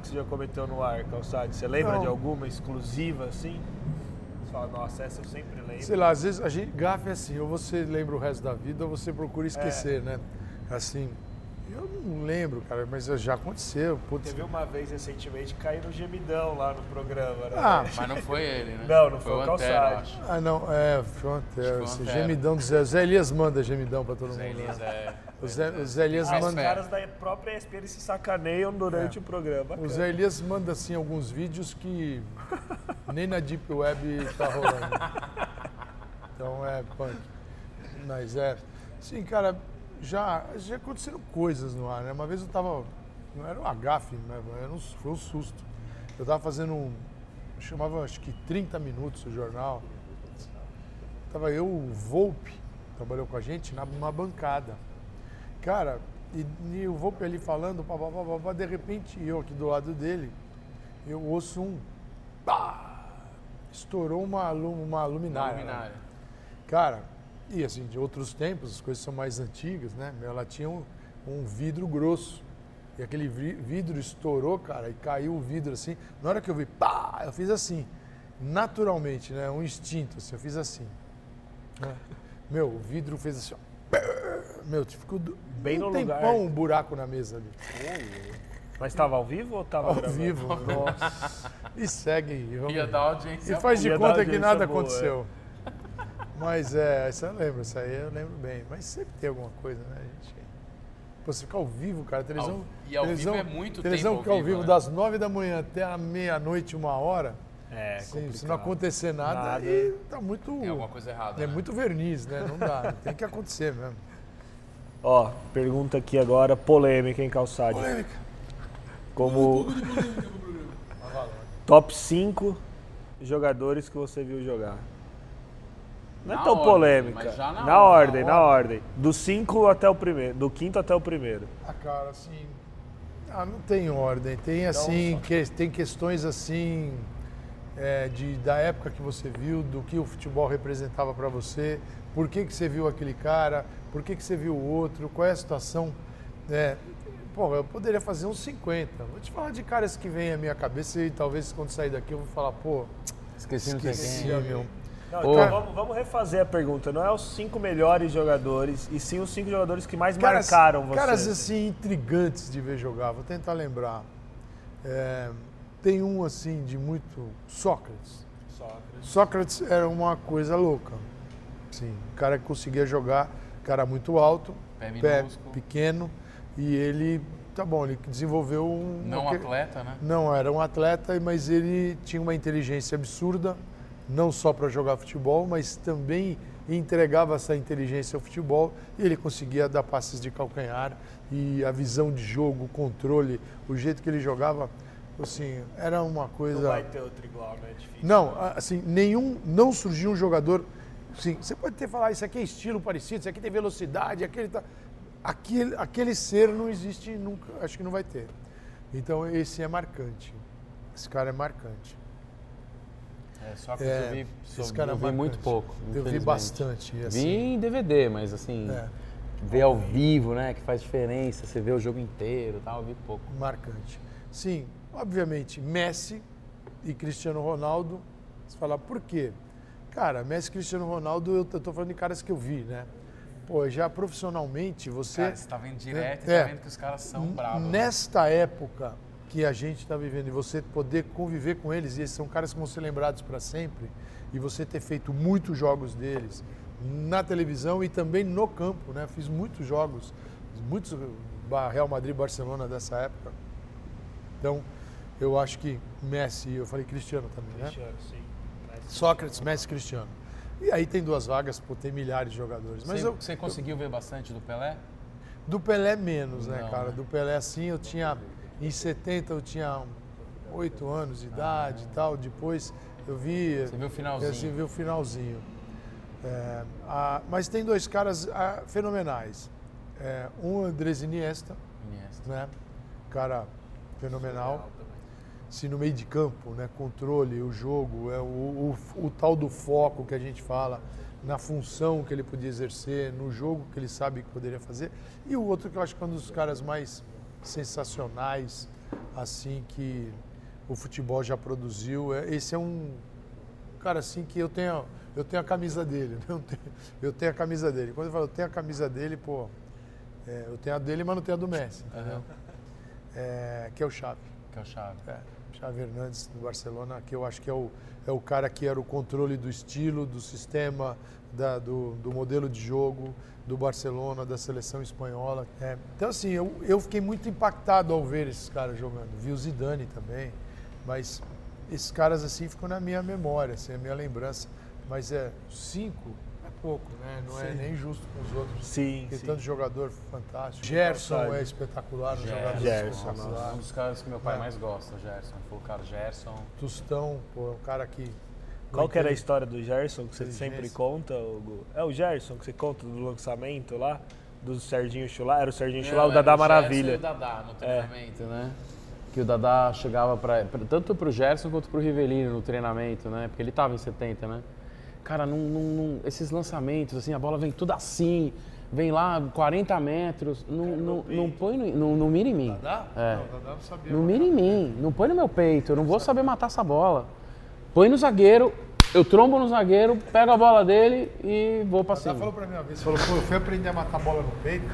que você já cometeu no ar, Calçade? Você lembra Não. de alguma exclusiva assim? Fala, nossa, essa eu sempre lembro. Sei lá, às vezes a gente gafe é assim, ou você lembra o resto da vida, ou você procura esquecer, É. né? Assim, eu não lembro, cara, mas já aconteceu. Putz. Teve uma vez recentemente cair no gemidão lá no programa, né? Ah, Mas não foi ele, né? Não, não foi o Antero, Calçade. Ah, não, é, foi um Antero, esse foi gemidão do Zé. Zé Elias manda gemidão pra todo Zé mundo. Elias é. O Zé, o Zé Elias Os manda. fé. caras da própria ESPN se sacaneiam durante o programa. O Zé Elias manda assim alguns vídeos que nem na Deep Web tá rolando. Então é punk. Mas é. Sim, cara, já, já aconteceram coisas no ar, né? Uma vez eu tava. Não era um agafe, né? Era um, foi um susto. Eu tava fazendo um. Chamava acho que 30 minutos o jornal. Tava eu, o Volpe, trabalhou com a gente, numa bancada. Cara, e, e o Volpe ali falando, pá, pá, pá, pá, de repente eu aqui do lado dele, eu ouço um. Pá! Estourou uma, uma luminária. luminária. Cara, e assim, de outros tempos, as coisas são mais antigas, né? Ela tinha um, um vidro grosso. E aquele vi- vidro estourou, cara, e caiu o vidro assim. Na hora que eu vi, pá, eu fiz assim. Naturalmente, né? Um instinto, assim, eu fiz assim. né? Meu, o vidro fez assim, ó. Meu, ficou do- Bem um no lugar. tempão um buraco na mesa ali. Mas tava ao vivo ou tava Ao gravando? vivo. Nossa. E segue. Vamos Ia dar audiência. E faz de conta que nada boa, aconteceu. Mas é, isso eu lembro, isso aí eu lembro bem. Mas sempre tem alguma coisa, né, gente? Pô, você ficar ao vivo, cara, televisão. Ao- e ao televisão, vivo é muito televisão tempo fica ao vivo né? das nove da manhã até a meia-noite, uma hora. É, Sim, se não acontecer nada, Nada. aí tá muito. Tem alguma coisa errada. É né? muito verniz, né? Não dá. tem que acontecer mesmo. Ó, pergunta aqui agora, polêmica, hein, Calçade? Polêmica. Como top 5 jogadores que você viu jogar. Não é Na tão ordem, polêmica. mas já na na ordem, ordem, na na ordem. Do 5 até o primeiro. Do quinto até o primeiro. Ah, cara, assim. Ah, não tem ordem. Tem assim, que, tem questões assim é, de, da época que você viu, do que o futebol representava para você, por que, que você viu aquele cara, por que, que você viu o outro, qual é a situação. É, pô, eu poderia fazer uns 50. Vou te falar de caras que vêm à minha cabeça e talvez quando sair daqui eu vou falar, pô, Esqueci, sei esqueci, meu. Não, então vamos, vamos refazer a pergunta. Não é os cinco melhores jogadores, e sim os cinco jogadores que mais Caras- marcaram você. Caras assim, intrigantes de ver jogar, vou tentar lembrar. É, tem um assim de muito. Sócrates. Sócrates era uma coisa louca. Sim, um cara que conseguia jogar, cara muito alto, Pé pé pequeno, e ele, tá bom, ele desenvolveu um. Não uma- atleta, né? Não, era um atleta, mas ele tinha uma inteligência absurda, não só para jogar futebol, mas também entregava essa inteligência ao futebol e ele conseguia dar passes de calcanhar e a visão de jogo, o controle, o jeito que ele jogava, assim, era uma coisa. Não vai ter outro igual, né? É difícil. Não, assim, nenhum, não surgiu um jogador. Sim, você pode ter falar, isso aqui é estilo parecido, isso aqui tem velocidade, aquele tá. Aquele, aquele ser não existe nunca, acho que não vai ter. Então esse é marcante. Esse cara é marcante. É, só que É, eu vi, esse cara eu é vi muito pouco. Eu vi bastante. Vi Assim, em DVD, mas assim, É. ver ao vivo, né, que faz diferença, você vê o jogo inteiro e tal, eu vi pouco. marcante. Sim, obviamente, Messi e Cristiano Ronaldo. Você fala, por quê? Cara, Messi e Cristiano Ronaldo, eu tô falando de caras que eu vi, né? Pô, já profissionalmente, você. Cara, você tá vendo direto e É. tá vendo que os caras são bravos. né? Nesta época que a gente está vivendo e você poder conviver com eles, e esses são caras que vão ser lembrados para sempre, e você ter feito muitos jogos deles na televisão e também no campo, né? Fiz muitos jogos, muitos Real Madrid, Barcelona dessa época. Então, eu acho que Messi, eu falei Cristiano também, né? Cristiano, sim. Mas- Sócrates, Messi, Cristiano. E aí tem duas vagas, pô, tem milhares de jogadores. Mas você, eu, você conseguiu ver bastante do Pelé? do Pelé menos, né, Não, cara? né? Do Pelé assim, eu tinha. Em 70 eu tinha oito anos de idade e tal. Depois eu vi. Você viu o finalzinho? Eu assim, vi o finalzinho. É, a- mas tem dois caras ah, fenomenais. É, um Andrés Iniesta, Iniesta. né? Cara fenomenal. Se no meio de campo, né? Controle, o jogo, é o, o, o tal do foco que a gente fala, na função que ele podia exercer, no jogo que ele sabe que poderia fazer. E o outro que eu acho que é um dos caras mais sensacionais, assim, que o futebol já produziu. É- Esse é um cara assim que eu tenho, eu tenho a camisa dele. né? Eu tenho, eu tenho a camisa dele. Quando eu falo eu tenho a camisa dele, pô, é, eu tenho a dele, mas não tenho a do Messi, entendeu? É, que é o Xavi. Que é o Chave. É, Xavi Hernandes do Barcelona, que eu acho que é o, é o cara que era o controle do estilo, do sistema, da- do, do modelo de jogo do Barcelona, da seleção espanhola. É, então, assim, eu, eu fiquei muito impactado ao ver esses caras jogando. Vi o Zidane também, mas esses caras, assim, ficam na minha memória, assim, a minha lembrança. Mas é cinco, é pouco, né? Não é Sim. nem justo com os outros. Sim, Tem sim. tanto jogador fantástico. Gerson é espetacular, um Gerson, jogador Gerson, espetacular. Um dos caras que meu pai É. mais gosta, Gerson. Foi o cara Gerson. Tostão, pô, é um cara que. Qual que era a história do Gerson que você sempre Inteligência. conta, Hugo? É o Gerson que você conta do lançamento lá? Do Serginho Chulá? Era o Serginho Chulá, o Não, Dadá Gerson Maravilha. E o Dadá no treinamento, né? Que o Dadá chegava pra, pra- tanto pro Gerson quanto pro Rivelino no treinamento, né? Porque ele tava em 70, né? Cara, não, não- não- esses lançamentos, assim, a bola vem tudo assim, vem lá 40 metros, não, não, não põe no, não, não mira em mim. Dá? É. Não, Dadá não sabia. Não mira em mim, não põe no meu peito, eu não vou saber matar essa bola. Põe no zagueiro, eu trombo no zagueiro, pego a bola dele e vou pra cima. falou pra mim uma vez, falou, pô, eu fui aprender a matar bola no peito,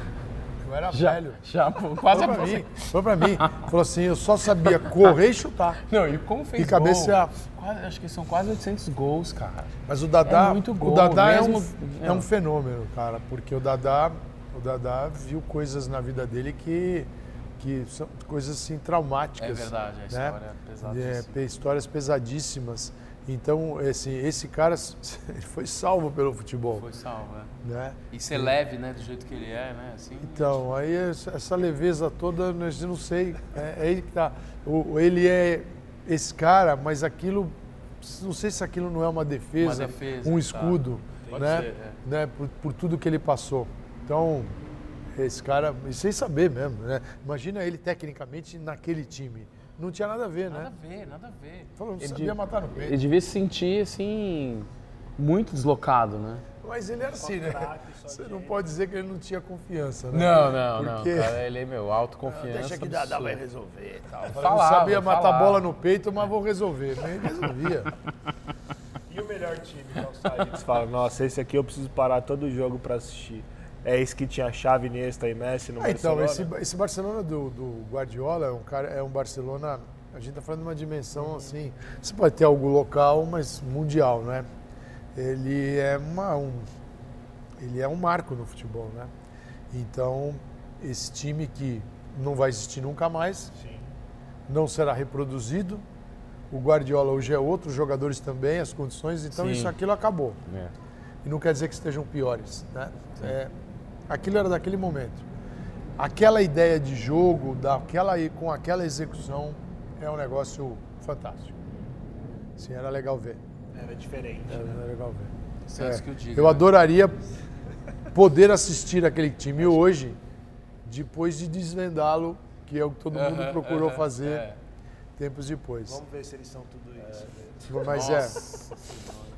eu era Já, velho. já, pô, quase Falou pra a mim, falou pra mim, falou assim, eu só sabia correr e chutar. Não, e como fez E cabecear. Quase- acho que são quase 800 gols, cara. Mas o Dadá, É muito gol, o Dadá é, um, mesmo- é um fenômeno, cara, porque o Dadá, o Dadá viu coisas na vida dele que que são coisas assim traumáticas. É verdade, a né? história é pesadíssima. É, histórias pesadíssimas. Então, assim, esse cara foi salvo pelo futebol. Foi salvo, é. Né? E ser leve, né, do jeito que ele é, né? Assim, Então, aí essa leveza toda, eu não sei, é, é ele que tá. O, ele é esse cara, mas aquilo, não sei se aquilo não é uma defesa, Uma defesa, um tá. escudo, Pode né? ser, é. né? Por, por tudo que ele passou. Então, esse cara, e sem saber mesmo, né? Imagina ele tecnicamente naquele time. Não tinha nada a ver, Nada né? a ver, nada a ver. Falou, não Ele sabia de- matar no Ele peito. devia se sentir, assim, muito deslocado, né? Mas ele era assim, né? Você não pode dizer que ele não tinha confiança, né? Não, não, não. Porque- Cara, ele é, meu, autoconfiança. Deixa que dá, dá vai resolver e tal. Falava, não sabia matar falava. bola no peito, mas vou resolver. Nem resolvia. E o melhor time? Você fala, nossa, esse aqui eu preciso parar todo o jogo pra assistir. É esse que tinha Xavi, Iniesta e Messi no Ah, então, Barcelona? esse, esse Barcelona do, do Guardiola é um, cara, é um Barcelona. A gente está falando de uma dimensão assim. Você pode ter algo local, mas mundial, né? Ele é uma, um, ele é um marco no futebol, né? Então, esse time que não vai existir nunca mais, Sim. não será reproduzido. O Guardiola hoje é outro, os jogadores também, as condições, então Sim. isso aquilo acabou. É. E não quer dizer que estejam piores, né? É, aquilo era daquele momento. Aquela ideia de jogo, daquela, com aquela execução, é um negócio fantástico. Sim, era legal ver. Era diferente. Era, né? era legal ver. Santos É, que o diga. Eu né? adoraria poder assistir aquele time hoje, depois de desvendá-lo, que é o que todo mundo Aham, procurou aham, fazer é. tempos depois. Vamos ver se eles são tudo isso. Mas é, Nossa Senhora.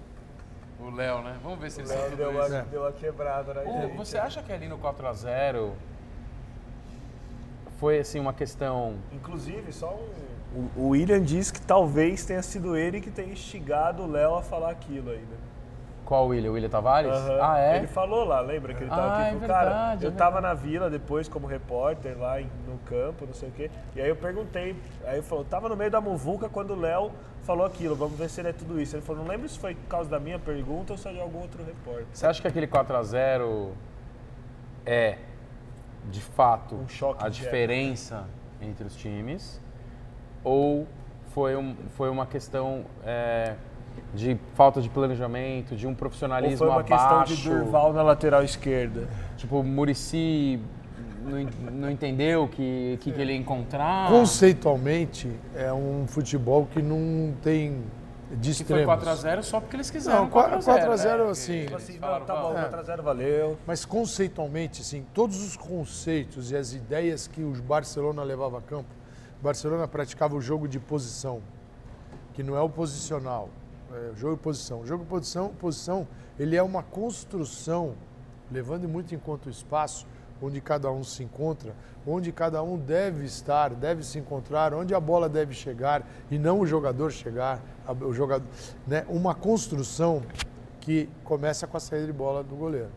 O Léo, né? Vamos ver se O ele Léo deu, isso. uma, É. deu uma quebrada na Ô, gente. você acha que ali no 4x0 Foi, assim, uma questão... Inclusive, só um... O, o William disse que talvez tenha sido ele que tenha instigado o Léo a falar aquilo ainda. Qual William? O William Tavares? Aham. Ah, é? Ele falou lá, lembra que ele tava Ah, aqui? é Falou, cara, verdade, é eu tava na vila depois como repórter lá no campo, não sei o quê. E aí eu perguntei, aí ele falou, tava no meio da muvuca quando o Léo falou aquilo, vamos ver se ele é tudo isso. Ele falou, não lembro se foi por causa da minha pergunta ou se é de algum outro repórter. Você acha que aquele 4x0 é, de fato, Um choque a diferença entre os times? Ou foi, um, foi uma questão é, de falta de planejamento, de um Ou profissionalismo foi uma questão abaixo? de Durval na lateral esquerda? Tipo, o Murici não, não entendeu o que, que, que ele ia encontrar? conceitualmente, é um futebol que não tem de que foi extremos. 4x0 só porque eles quiseram Não, 4 4x0. 4x0 né? assim. Tipo assim, não, falaram, tá bom, "Vamos". 4x0 valeu. Mas conceitualmente, assim, todos os conceitos e as ideias que o Barcelona levava a campo, o Barcelona praticava o jogo de posição, que não é o posicional, é jogo de posição. O jogo de posição, posição, ele é uma construção, levando muito em conta o espaço onde cada um se encontra, onde cada um deve estar, deve se encontrar, onde a bola deve chegar e não o jogador chegar, o jogador, né? Uma construção que começa com a saída de bola do goleiro.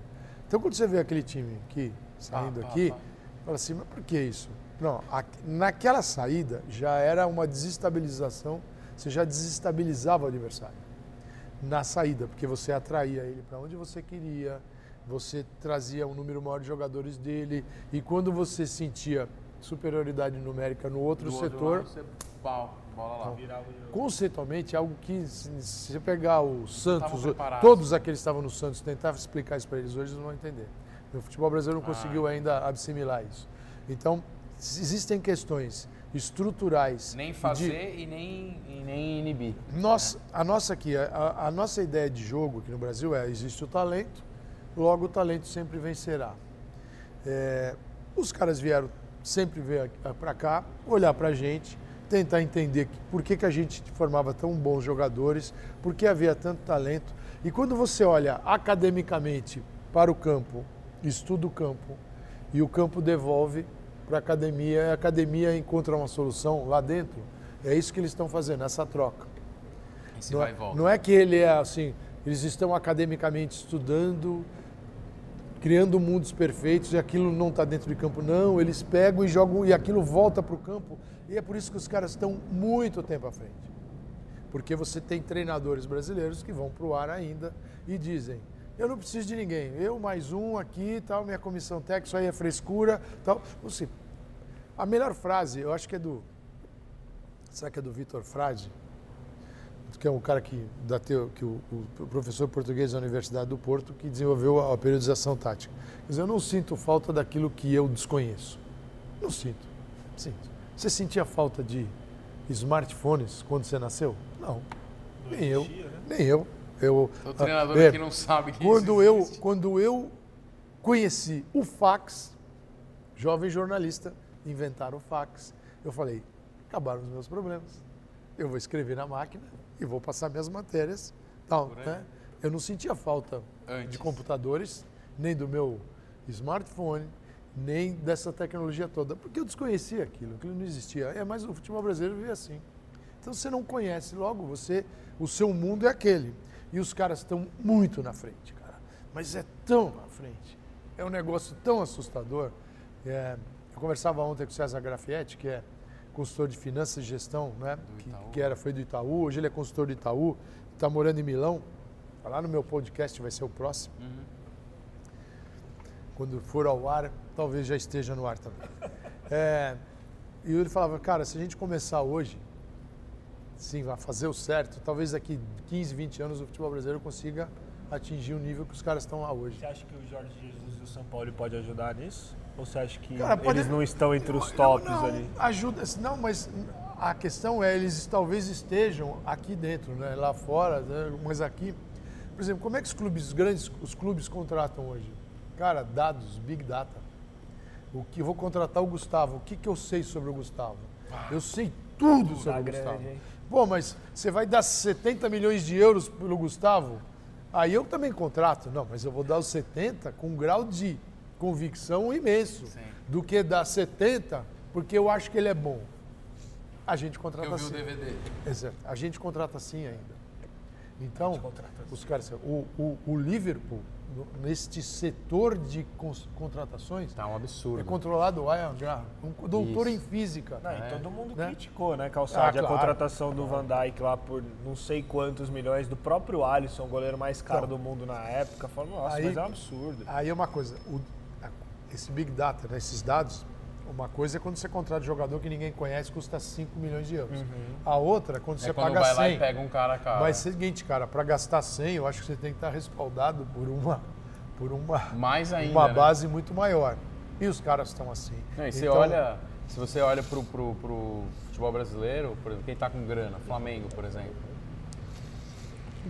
Então, quando você vê aquele time aqui, saindo pá, aqui, pá. fala assim, mas por que isso? Não, a- naquela saída já era uma desestabilização, você já desestabilizava o adversário. Na saída, porque você atraía ele para onde você queria, você trazia um número maior de jogadores dele, e quando você sentia superioridade numérica no outro Do outro setor, lado, você- pau, bola lá. Virava o jogo. conceitualmente é algo que, se você pegar o Santos, todos aqueles que estavam no Santos, tentar explicar isso para eles hoje, eles não vão entender. O futebol brasileiro não Ah. conseguiu ainda assimilar isso. Então, existem questões estruturais. Nem e de- fazer e nem... E nem inibir. nós, a nossa aqui, a, a nossa ideia de jogo aqui no Brasil é existe o talento, logo o talento sempre vencerá. É, os caras vieram sempre ver para cá, olhar para a gente, tentar entender por que, que a gente formava tão bons jogadores, por que havia tanto talento. E quando você olha academicamente para o campo, estuda o campo, e o campo devolve para a academia, e a academia encontra uma solução lá dentro, é isso que eles estão fazendo, essa troca. Não vai é, e volta. não é que ele é assim, eles estão academicamente estudando, criando mundos perfeitos e aquilo não está dentro de campo. Não, eles pegam e jogam e aquilo volta para o campo. E é por isso que os caras estão muito tempo à frente. Porque você tem treinadores brasileiros que vão para o ar ainda e dizem: eu não preciso de ninguém, eu mais um aqui, tal, minha comissão técnica, isso aí é frescura, tal. Você, A melhor frase, eu acho que é do. Será que é do Vitor Frade? Que é um cara que, da teo, que o, o, professor português da Universidade do Porto, que desenvolveu a, a periodização tática. Quer dizer, eu não sinto falta daquilo que eu desconheço. Não sinto. Sinto. Você sentia falta de smartphones quando você nasceu? Não. nem eu. Né? Nem eu. Eu o treinador é, aqui não sabe que quando eu Quando eu conheci o fax, jovem jornalista, inventaram o fax. Eu falei, acabaram os meus problemas. Eu vou escrever na máquina e vou passar minhas matérias. Tal, né? Eu não sentia falta Antes. de computadores, nem do meu smartphone, nem dessa tecnologia toda, porque eu desconhecia aquilo, aquilo não existia. É, mas o futebol brasileiro vive assim. Então você não conhece, logo você, o seu mundo é aquele. E os caras estão muito na frente, cara. Mas é tão na frente. É um negócio tão assustador. É, eu conversava ontem com o César Grafietti, que é consultor de finanças e gestão, né? Que, que, era, foi do Itaú, hoje ele é consultor do Itaú, está morando em Milão. Tá lá no meu podcast, vai ser o próximo. Uhum. Quando for ao ar, talvez já esteja no ar também. É, e ele falava, cara, se a gente começar hoje, sim, a fazer o certo, talvez daqui 15, 20 anos o futebol brasileiro consiga atingir o nível que os caras estão lá hoje. Você acha que o Jorge Jesus e o São Paulo pode ajudar nisso? Ou você acha que Cara, pode... eles não estão entre os tops não, não, ali? Ajuda, não, mas a questão é, eles talvez estejam aqui dentro, né? lá fora, né? mas aqui. Por exemplo, como é que os clubes grandes, os clubes contratam hoje? Cara, dados, big data. O que vou contratar o Gustavo? O que, que eu sei sobre o Gustavo? Eu sei tudo sobre o Gustavo. Grande, Pô, mas você vai dar 70 milhões de euros pelo Gustavo? Aí eu também contrato. Não, mas eu vou dar os 70 com um grau de convicção imenso. Sim. Do que dar 70 porque eu acho que ele é bom. A gente contrata eu vi assim. o DVD. Exato. A gente contrata assim ainda. Então, os caras, o, o, o Liverpool neste setor de contratações. Tá um absurdo. É controlado, é, um doutor Isso. em física. Não, é. todo mundo né? criticou, né, Calçade, ah, claro. a contratação do Van Dijk lá por não sei quantos milhões, do próprio Alisson, o goleiro mais caro então, do mundo na época. Falando, nossa, aí, mas é um absurdo. Aí é uma coisa, o, esse Big Data, né, esses dados, uma coisa é quando você contrata um jogador que ninguém conhece, custa 5 milhões de euros. Uhum. A outra quando é você quando paga vai 100. Lá e pega um cara cara. Mas é o seguinte, cara, para gastar 100, eu acho que você tem que estar respaldado por uma por uma mais ainda, uma né? base muito maior. E os caras estão assim. Não, você então, olha, se você olha para o futebol brasileiro, por exemplo, quem está com grana, Flamengo, por exemplo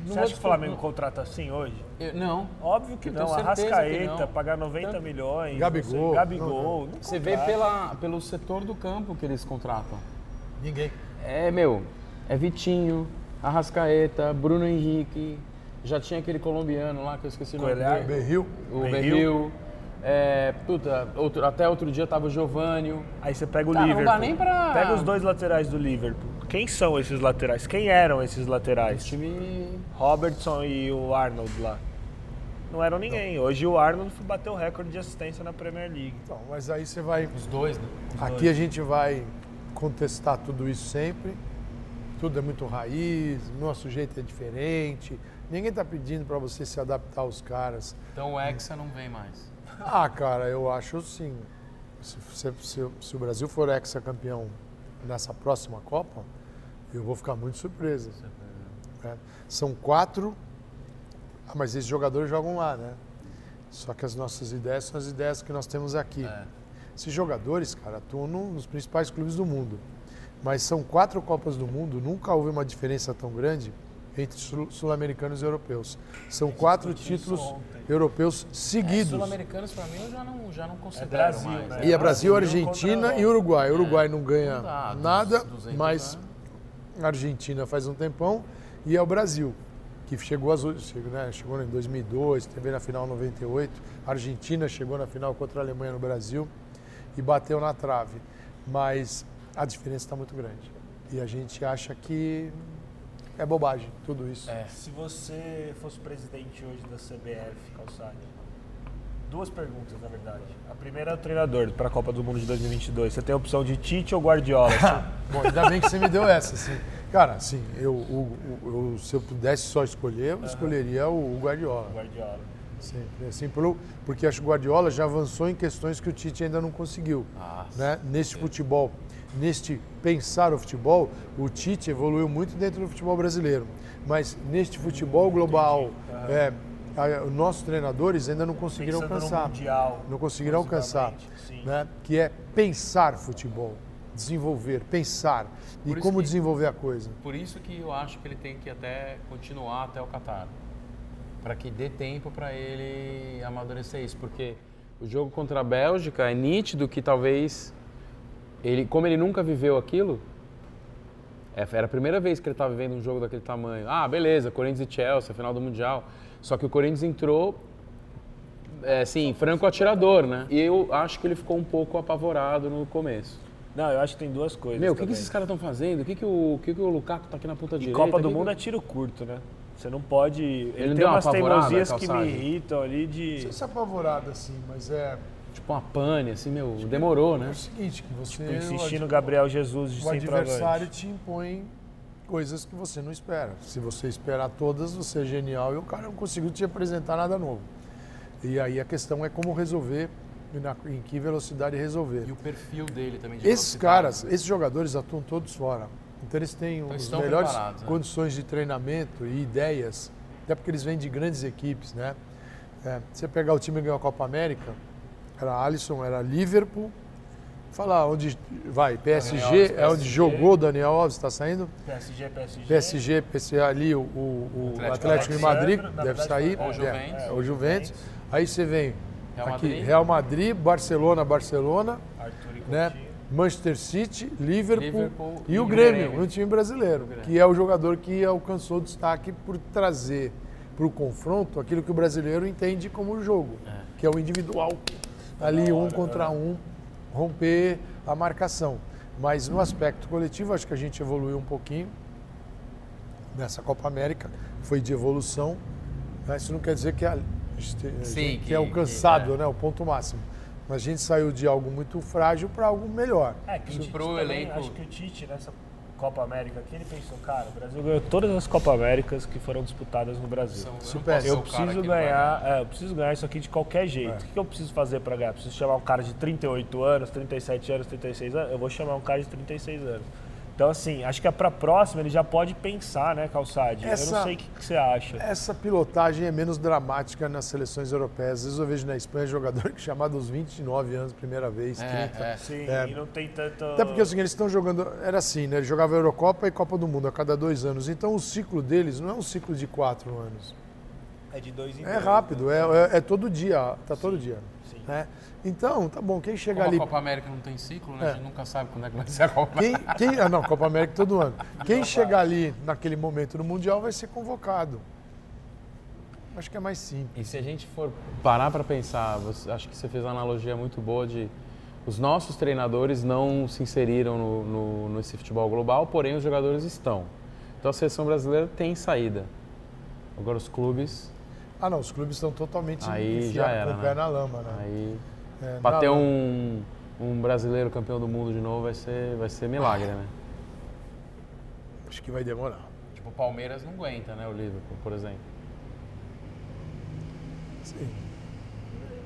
você acha que o Flamengo contrata assim hoje? Eu, não. Óbvio que não. Arrascaeta, pagar 90 Tanto... milhões. Gabigol. Você, Gabigol. Não, você vê pela, pelo setor do campo que eles contratam. Ninguém. É, meu, é Vitinho, Arrascaeta, Bruno Henrique, já tinha aquele colombiano lá que eu esqueci o nome dele. Berril. O Berril. É, puta, outro, até outro dia tava o Giovanni. Aí você pega o Cara, Liverpool. Não dá nem pra... Pega os dois laterais do Liverpool. Quem são esses laterais? Quem eram esses laterais? O time... Robertson e o Arnold lá. Não eram ninguém. Não. Hoje o Arnold bateu o recorde de assistência na Premier League. Então, mas aí você vai... Os dois, né? Os Aqui dois. a gente vai contestar tudo isso sempre. Tudo é muito raiz, nosso jeito é diferente. Ninguém está pedindo para você se adaptar aos caras. Então o Hexa não vem mais. Ah, cara, eu acho sim. Se, se, se, se o Brasil for ex-campeão nessa próxima Copa, eu vou ficar muito surpreso. É. São quatro, ah, mas esses jogadores jogam lá, né? Só que as nossas ideias são as ideias que nós temos aqui. É. Esses jogadores, cara, atuam nos principais clubes do mundo. Mas são quatro Copas do Mundo, nunca houve uma diferença tão grande entre sul-americanos e europeus. São quatro títulos europeus seguidos. É, sul-americanos, para mim, eu já não, já não considero é Brasil, mais. Né? E é Brasil, Argentina e Uruguai. O Uruguai é, não ganha não dá, nada, mas a Argentina faz um tempão e é o Brasil, que chegou, às, chegou, né, chegou em 2002, teve na final 98. A Argentina chegou na final contra a Alemanha no Brasil e bateu na trave. Mas a diferença está muito grande. E a gente acha que é bobagem, tudo isso. É. Se você fosse presidente hoje da CBF, Calçade, duas perguntas, na verdade. A primeira é o treinador para a Copa do Mundo de 2022. Você tem a opção de Tite ou Guardiola? Bom, ainda bem que você me deu essa. Assim. Cara, assim, eu, eu, eu, se eu pudesse só escolher, eu uhum. escolheria o, Guardiola. Guardiola. Sempre. Assim, pelo, porque acho que o Guardiola já avançou em questões que o Tite ainda não conseguiu. Né? Neste futebol, neste pensar o futebol, o Tite evoluiu muito dentro do futebol brasileiro. Mas neste futebol global, é, a, os nossos treinadores ainda não conseguiram Pensando alcançar. mundial, não conseguiram alcançar. Né? Que é pensar futebol, desenvolver, pensar. E Por isso como que- desenvolver a coisa. Por isso que eu acho que ele tem que até continuar até o Qatar. Para que dê tempo para ele amadurecer isso. Porque O jogo contra a Bélgica é nítido que talvez ele, como ele nunca viveu aquilo, é, era a primeira vez que ele estava vivendo um jogo daquele tamanho. Ah, beleza, Corinthians e Chelsea, final do Mundial. Só que o Corinthians entrou, é, assim, franco atirador, né? E eu acho que ele ficou um pouco apavorado no começo. Não, eu acho que tem duas coisas. Meu, o que, que esses caras estão fazendo? O que, que, o, o que, que o Lukaku tá aqui na ponta E direita? Copa do que Mundo é que... tiro curto, né? Você não pode. Ele, não tem umas teimosias que me irritam ali Não de. sei se é apavorado assim, mas é, Tipo uma pane, assim, meu, demorou, é né? o seguinte, que você... Tipo, insistir no o- Gabriel Jesus de O adversário te impõe coisas que você não espera. Se você esperar todas, você é genial e o cara não conseguiu te apresentar nada novo. E aí a questão é como resolver e na- em que velocidade resolver. E o perfil dele também. de Esses caras, esses jogadores atuam todos fora. Então eles têm as estão melhores né? condições de treinamento e ideias, até porque eles vêm de grandes equipes, né? É, você pegar o time que ganhou a Copa América, era Alisson, era Liverpool, falar onde vai, PSG, Alves, é onde PSG. jogou o Daniel Alves, está saindo? PSG, PSG. PSG, PSG ali, o, o, o Atlético de Madrid deve sair. foi- Ou é, Juventus. é, o Juventus. Aí você vem Real aqui, Madrid. Real Madrid, Barcelona, Barcelona, né? Manchester City, Liverpool, Liverpool e, e o Grêmio, Grêmio. um time brasileiro, que é o jogador que alcançou destaque por trazer para o confronto aquilo que o brasileiro entende como jogo, que é o individual, ali um contra um, romper a marcação. Mas no aspecto coletivo, acho que a gente evoluiu um pouquinho nessa Copa América, foi de evolução. né? Isso não quer dizer que, a, a gente- a Sim, gente que- tenha alcançado que- é. né, o ponto máximo. Mas a gente saiu de algo muito frágil para algo melhor. É, que o Tite também, elenco- Acho que o Tite, nessa Copa América aqui, ele pensou, cara, o Brasil ganhou todas as Copa Américas que foram disputadas no Brasil. Eu Super. Eu cara preciso vai ganhar, é, eu preciso ganhar isso aqui de qualquer jeito. É. O que eu preciso fazer pra ganhar? Preciso chamar um cara de 38 anos, 37 anos, 36 anos? Eu vou chamar um cara de 36 anos. Então, assim, acho que é pra próxima ele já pode pensar, né, Calçade? Eu Essa- não sei o que, que você acha. Essa pilotagem é menos dramática nas seleções europeias. Às vezes eu vejo na Espanha jogador que é chamado aos 29 anos, primeira vez, 30. É, é. Sim, É. e não tem tanto. Até porque assim, eles estão jogando. Era assim, né? Eles jogavam Eurocopa e Copa do Mundo a cada dois anos. Então o ciclo deles não é um ciclo de quatro anos. É de dois em É dois, rápido, né? é, é- é todo dia, tá todo dia. Né? Então, tá bom, quem chega Como ali. a Copa América não tem ciclo, né? É. A gente nunca sabe quando é que vai ser a Copa América. Quem, quem, ah, não, Copa América todo ano. Quem chegar ali naquele momento no Mundial vai ser convocado. Acho que é mais simples. E se a gente for parar para pensar, você- acho que você fez uma analogia muito boa de os nossos treinadores não se inseriram no, no, nesse futebol global, porém os jogadores estão. Então a seleção brasileira tem saída. Agora os clubes, Ah, não, os clubes estão totalmente Aí já era, com o né? pé na lama, né? aí É, para ter lama. um, um brasileiro campeão do mundo de novo vai ser, vai ser milagre, né? Acho que vai demorar. Tipo, o Palmeiras não aguenta, né? O Liverpool, por exemplo. Sim.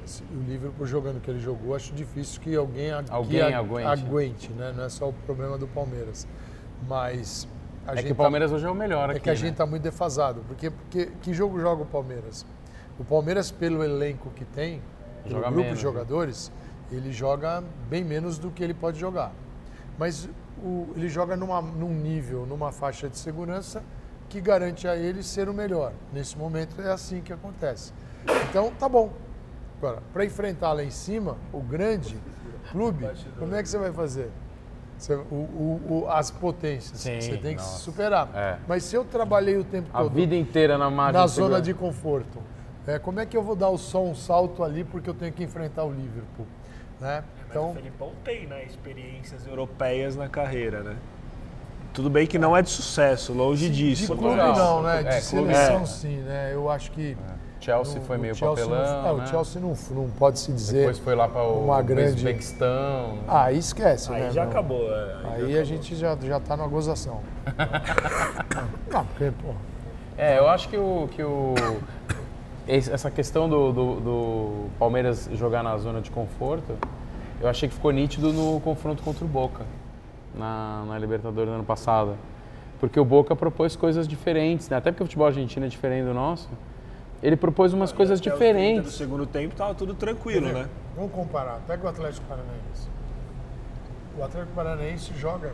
Se O Liverpool jogando o que ele jogou, acho difícil que alguém, Alguém que aguente. aguente, né? Não é só o problema do Palmeiras. Mas É que o Palmeiras hoje é o melhor tá, aqui, é que a né? gente está muito defasado. Porque, porque que jogo joga o Palmeiras? O Palmeiras, pelo elenco que tem, pelo Joga grupo menos, de né? jogadores, ele joga bem menos do que ele pode jogar. Mas o- ele joga numa, num nível, numa faixa de segurança que garante a ele ser o melhor. Nesse momento é assim que acontece. Então, tá bom. Agora, para enfrentar lá em cima, o grande clube, como é que você vai fazer? Você- o- o- o- as potências. Sim, você tem que se nossa. superar. É. Mas se eu trabalhei o tempo A todo vida inteira na margem na de zona de conforto, é, como é que eu vou dar o só um salto ali porque eu tenho que enfrentar o Liverpool? Né? Mas Então, o Felipão tem, né, experiências europeias na carreira, né? Tudo bem que não é de sucesso, longe de disso. clube mas- não, né? De É, clube seleção é. sim, né? Eu acho que Chelsea no- foi no meio Chelsea papelão, não, é, né? O Chelsea não, não pode se dizer. Depois foi lá para o uma grande- Uzbequistão. né? Ah, aí esquece, Aí né? já meu? acabou. é, Aí a gente já, já tá numa gozação. não, porque, pô, É, eu acho que o, que o essa questão do, do- do Palmeiras jogar na zona de conforto, eu achei que ficou nítido no confronto contra o Boca, na, na Libertadores do ano passado. Porque o Boca propôs coisas diferentes, né? até porque o futebol argentino é diferente do nosso. Ele propôs umas coisas 30 do diferentes. segundo tempo tava tudo tranquilo, né? Vamos comparar. Pega o Atlético Paranaense. O Atlético Paranaense joga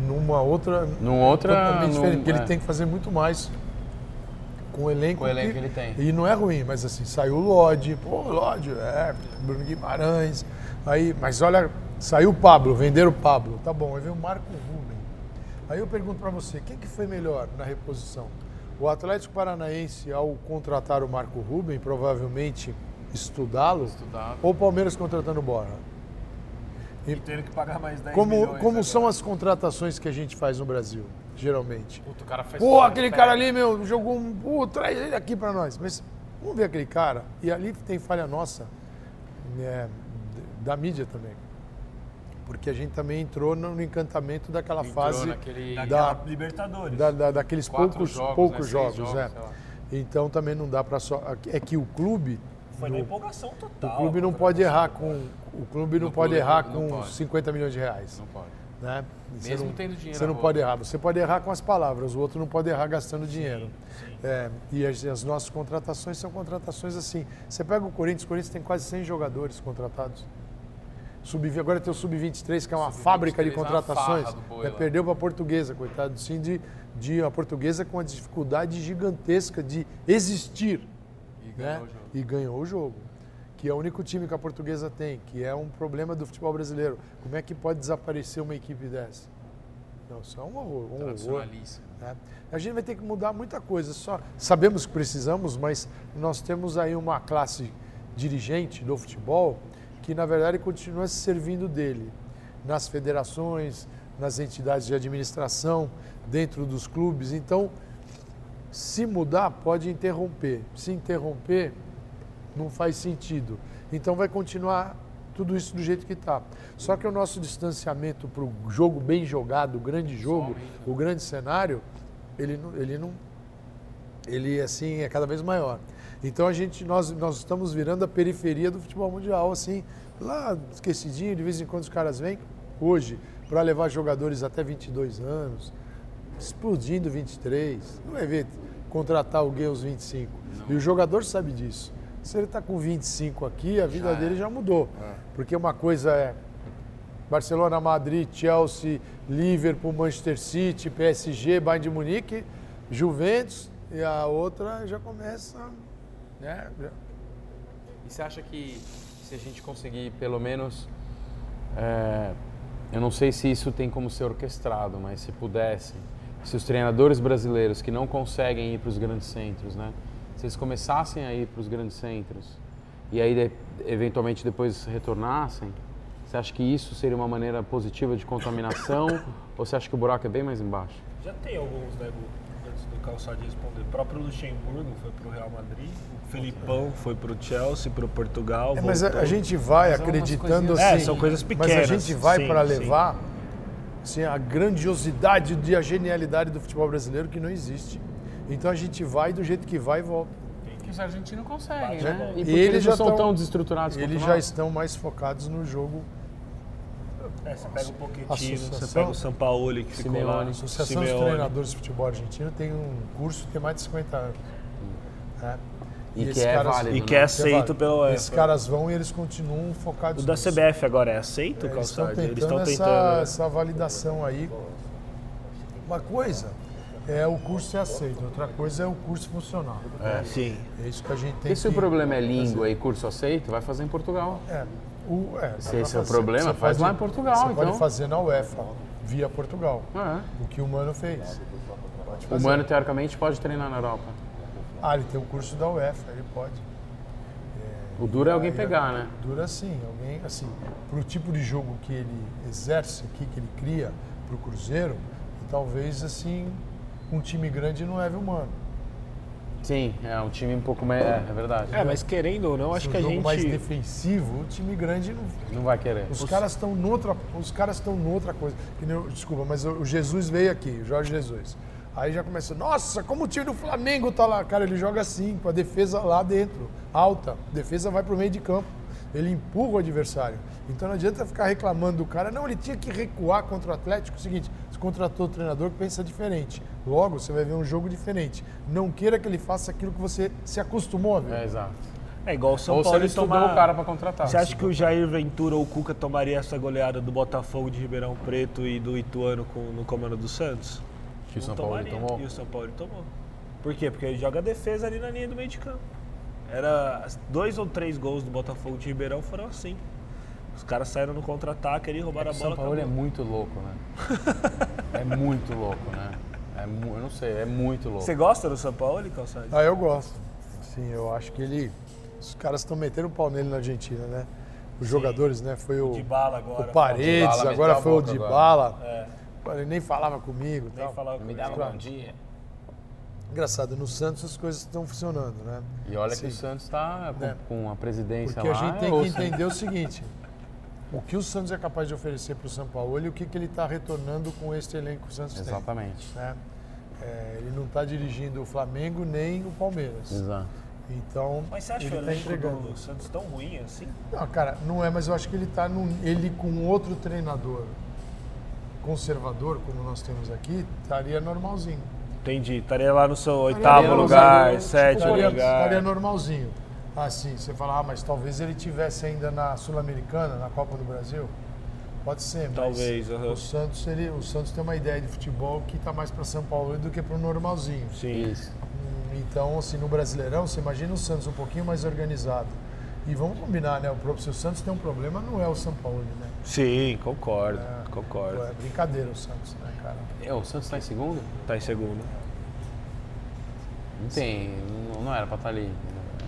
numa outra. Numa outra- Totalmente num- diferente, porque é. ele tem que fazer muito mais com o elenco. Com o elenco que ele tem. E não é ruim, mas assim, saiu o Lodge, pô, Lodge, é, Bruno Guimarães. Aí, mas olha, saiu o Pablo, venderam o Pablo. Tá bom, aí veio o Marco Ruben. Aí eu pergunto pra você, quem que foi melhor na reposição? O Atlético Paranaense, ao contratar o Marco Ruben, provavelmente estudá-lo, Estudado. ou o Palmeiras contratando o Borja? E tendo que pagar mais 10 Como, milhões como agora. são as contratações que a gente faz no Brasil, geralmente? Puta, o cara faz Pô, aquele cara ali, meu, jogou um. Pô, traz ele aqui pra nós. Mas vamos ver aquele cara. E ali tem falha nossa, né, da mídia também. Porque a gente também entrou no encantamento daquela Entrou fase. naquele- Daquela da- Libertadores. da- da- daqueles Quatro poucos jogos, poucos né? Jogos, jogos, é. Então também não dá pra só. É que o clube. Foi na no- empolgação total. o clube não pode errar com. O clube não No pode clube errar não com pode. 50 milhões de reais. Não pode. né? Você Mesmo não- tendo dinheiro Você não pode errar. Você pode errar com as palavras, o outro não pode errar gastando dinheiro. É, e as, as nossas contratações são contratações assim. Você pega o Corinthians, o Corinthians tem quase 100 jogadores contratados. Sub, agora tem o Sub-23, que é uma Sub-23 fábrica de é contratações. boi É, perdeu para a portuguesa, coitado. Sim, de, de uma portuguesa com uma dificuldade gigantesca de existir E né? ganhou o jogo. E ganhou o jogo. Que é o único time que a portuguesa tem, que é um problema do futebol brasileiro. Como é que pode desaparecer uma equipe dessa? Não, isso é um horror. Um horror né? A gente vai ter que mudar muita coisa. Só sabemos que precisamos, mas nós temos aí uma classe dirigente do futebol que na verdade continua se servindo dele nas federações, nas entidades de administração, dentro dos clubes. Então, se mudar, pode interromper. Se interromper, não faz sentido. Então vai continuar tudo isso do jeito que está. Só que o nosso distanciamento para o jogo bem jogado, o grande jogo, o grande cenário, ele não, ele não, ele assim é cada vez maior. Então a gente, nós, nós estamos virando a periferia do futebol mundial, assim, lá esquecidinho, de vez em quando os caras vêm. Hoje, para levar jogadores até 22 anos, explodindo 23, não vai ver contratar alguém aos 25. E o jogador sabe disso. Se ele está com 25 aqui, a vida Já dele é. já mudou. Porque uma coisa é Barcelona, Madrid, Chelsea, Liverpool, Manchester City, PSG, Bayern de Munique, Juventus, e a outra já começa. Né? E você acha que se a gente conseguir, pelo menos, é, eu não sei se isso tem como ser orquestrado, mas se pudesse, se os treinadores brasileiros que não conseguem ir para os grandes centros, né, se eles começassem a ir para os grandes centros e aí de- eventualmente depois retornassem, você acha que isso seria uma maneira positiva de contaminação ou você acha que o buraco é bem mais embaixo? Já tem alguns, né, Gu? Antes do Calçade responder. O próprio Luxemburgo foi pro Real Madrid. O Felipão foi pro Chelsea, pro Portugal. É, mas a, gente vai Mas é acreditando coisinhas- assim. É, são coisas Mas pequenas, a gente vai sim, para sim. levar assim, a grandiosidade e a genialidade do futebol brasileiro que não existe. Então a gente vai do jeito que vai e volta. Que os argentinos conseguem, né? E porque eles eles já não são tão- desestruturados quanto Eles já estão mais focados no jogo. É, você pega o Pochettino, você pega o Sampaoli que ficou lá. Simeone. A Associação dos Simeone. Treinadores de Futebol Argentino tem um curso que tem mais de 50 anos. né? E que esses é caras- válido, E né? que é aceito pela UEFA. Esses caras vão e eles continuam focados O da nisso. CBF agora é aceito, É, Eles estão Calçade? tentando, Eles estão essa, tentando. né? essa validação aí. Uma coisa é o curso ser aceito, outra coisa é o curso funcional. É, sim. É isso que a gente tem E se que... o problema é língua e curso aceito, vai fazer em Portugal. É, o, é, Se esse é o problema, faz pode- lá em Portugal, Você então. pode fazer na UEFA, via Portugal. É. O que o Mano fez. O. Mano, teoricamente, pode treinar na Europa. Ah, ele tem o curso da UEFA, ele pode. O duro é alguém pegar, né? Dura sim, alguém, assim, pro tipo de jogo que ele exerce aqui, que ele cria pro Cruzeiro, talvez, assim, um time grande não leve o Mano. Sim, é um time um pouco mais. É, é verdade. É, mas querendo ou não, acho Se que a gente. mais defensivo, o time grande não. Não vai querer. Os caras estão noutra, os caras estão noutra coisa. Que nem desculpa, mas o Jesus veio aqui, o Jorge Jesus. Aí já começa, nossa, como o time do Flamengo tá lá. Cara, ele joga assim, com a defesa lá dentro, alta. A defesa vai pro meio de campo. Ele empurra o adversário. Então não adianta ficar reclamando do cara. Não, ele tinha que recuar contra o Atlético. O seguinte, contratou o treinador que pensa diferente. Logo, você vai ver um jogo diferente. Não queira que ele faça aquilo que você se acostumou a ver. É, exato. É igual o São Ou se Paulo ele tomar... o cara pra contratar. Você acha que o Jair Ventura ou o Cuca tomaria essa goleada do Botafogo de Ribeirão Preto e do Ituano com, no comando do Santos? Que o São Paulo tomou? E o São Paulo tomou. Por quê? Porque ele joga defesa ali na linha do meio de campo. Era dois ou três gols do Botafogo de Ribeirão foram assim. Os caras saíram no contra-ataque ali, roubaram O a bola. São Paulo é acabou. muito louco, né? é muito louco, né? É mu- eu não sei, é muito louco. Você gosta do São Paulo, Calçado? Ah, eu gosto. Sim, eu acho que ele. Os caras estão metendo o pau nele na Argentina, né? Os jogadores, né? Foi o, De bala o agora. Paredes, Dybala agora a foi o boca Dybala. É, Ele nem falava comigo. nem tal. falar Me com dava Claro. bom dia. Engraçado, no Santos as coisas estão funcionando, né? E olha que Sim. o Santos está com, É. com a presidência Porque a lá. gente tem ou que entender o seguinte: o que o Santos é capaz de oferecer para o São Paulo e o que, que ele está retornando com este elenco que o Santos Exatamente. tem. Né? É, ele não está dirigindo o Flamengo nem o Palmeiras. Exato. Então, Mas você acha ele o elenco entregando. do Santos tão ruim assim? Não, cara, não é, mas eu acho que ele está ele com outro treinador conservador, como nós temos aqui, estaria normalzinho. Entendi. Estaria lá no seu oitavo lugar, lugar, sétimo lugar. estaria normalzinho. Assim, você fala, ah, mas talvez ele tivesse ainda na Sul-Americana, na Copa do Brasil. Pode ser, mas Talvez, aham. o Santos ele, o Santos tem uma ideia de futebol que está mais para São Paulo do que para o normalzinho. Sim. Isso. Hum, Então, assim, no Brasileirão, você imagina o Santos um pouquinho mais organizado. E vamos combinar, né? O próprio se o Santos tem um problema, não é o São Paulo, né? Sim, concordo, É. concordo. É brincadeira o Santos, né, cara? É, o Santos está em segundo? Tá em segundo. Não tem, não, não era pra estar ali,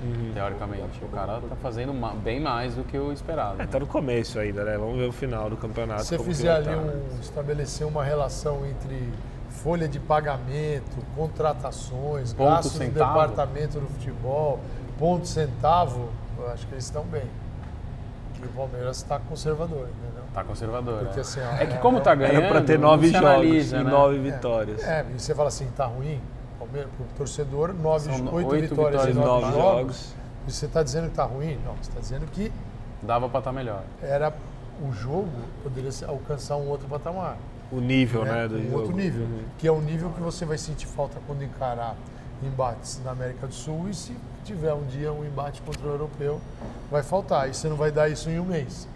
Uhum. teoricamente. O cara tá fazendo ma- bem mais do que o esperado. É, né? tá no começo ainda, né? Vamos ver o final do campeonato. Se você fizer ali tá. um. estabelecer uma relação entre folha de pagamento, contratações, Ponto gastos do centavo. departamento do futebol, ponto centavo, eu acho que eles estão bem. E o Palmeiras está conservador, entendeu? Tá conservador. Porque é. assim, ó, É que como tá ganhando, Era pra ter não nove jogos analisa, e né? nove vitórias. É, e você fala assim, tá ruim? Palmeiras, pro torcedor, nove, São oito, oito vitórias, vitórias em nove, nove jogos. jogos. E você está dizendo que tá ruim? Não, você está dizendo que Dava pra estar melhor. era o jogo poderia alcançar um outro patamar. O nível, né? né? do um jogo. outro nível, Uhum. que é o nível que você vai sentir falta quando encarar embates na América do Sul e se tiver um dia um embate contra o europeu, vai faltar. E você não vai dar isso em um mês.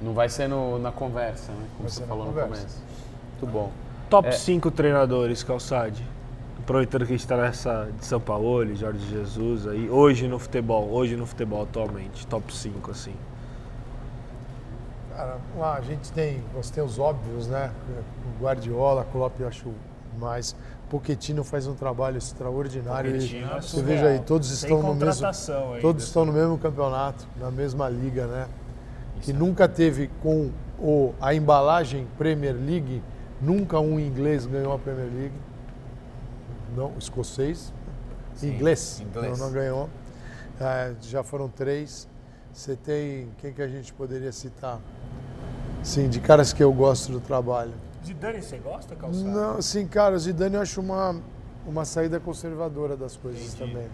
Não vai ser no- na conversa, né? Como Vai você falou no conversa. começo. Muito bom. Top É. 5 treinadores, Calçade. Aproveitando que a gente tá nessa de São Paulo, Jorge Jesus aí. Hoje no futebol, hoje no futebol atualmente. Top 5, assim. Cara, lá a gente tem, você tem os óbvios, né? O Guardiola, Klopp eu acho mais. Pochettino faz um trabalho extraordinário. Pochettino é você veja aí, todos Sem estão no mesmo, ainda. todos estão no mesmo campeonato, na mesma liga, né? Que nunca teve com o, a embalagem Premier League, nunca um inglês ganhou a Premier League. Não, escocês. inglês, inglês. Não, não ganhou. É, já foram três. Você tem. Quem que a gente poderia citar? Sim, de caras que eu gosto do trabalho. Zidane, você gosta, Calçade? Não, sim, cara, o Zidane eu acho uma, uma saída conservadora das coisas Entendi. também.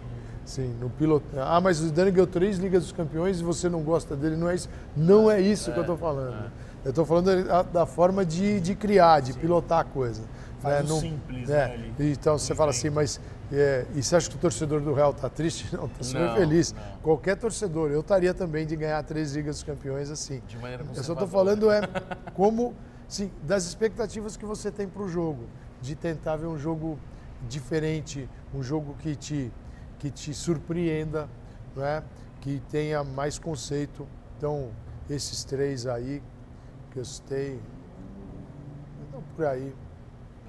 Sim, no piloto. Ah, mas o Zidane ganhou três Ligas dos Campeões e você não gosta dele, não é isso. Não é isso que eu estou falando. Eu estou falando da, da forma de, de criar, de pilotar a coisa. Faz né? Não- simples, é, né, ali. Então você fala assim, mas é, e você acha que o torcedor do Real está triste? Não, está super Não, feliz. não. Qualquer torcedor, eu estaria também de ganhar três Ligas dos Campeões assim. De maneira Eu só estou falando é como, sim, das expectativas que você tem para o jogo, de tentar ver um jogo diferente, um jogo que te que te surpreenda, não é? Que tenha mais conceito. Então, esses três aí que eu citei, não por aí.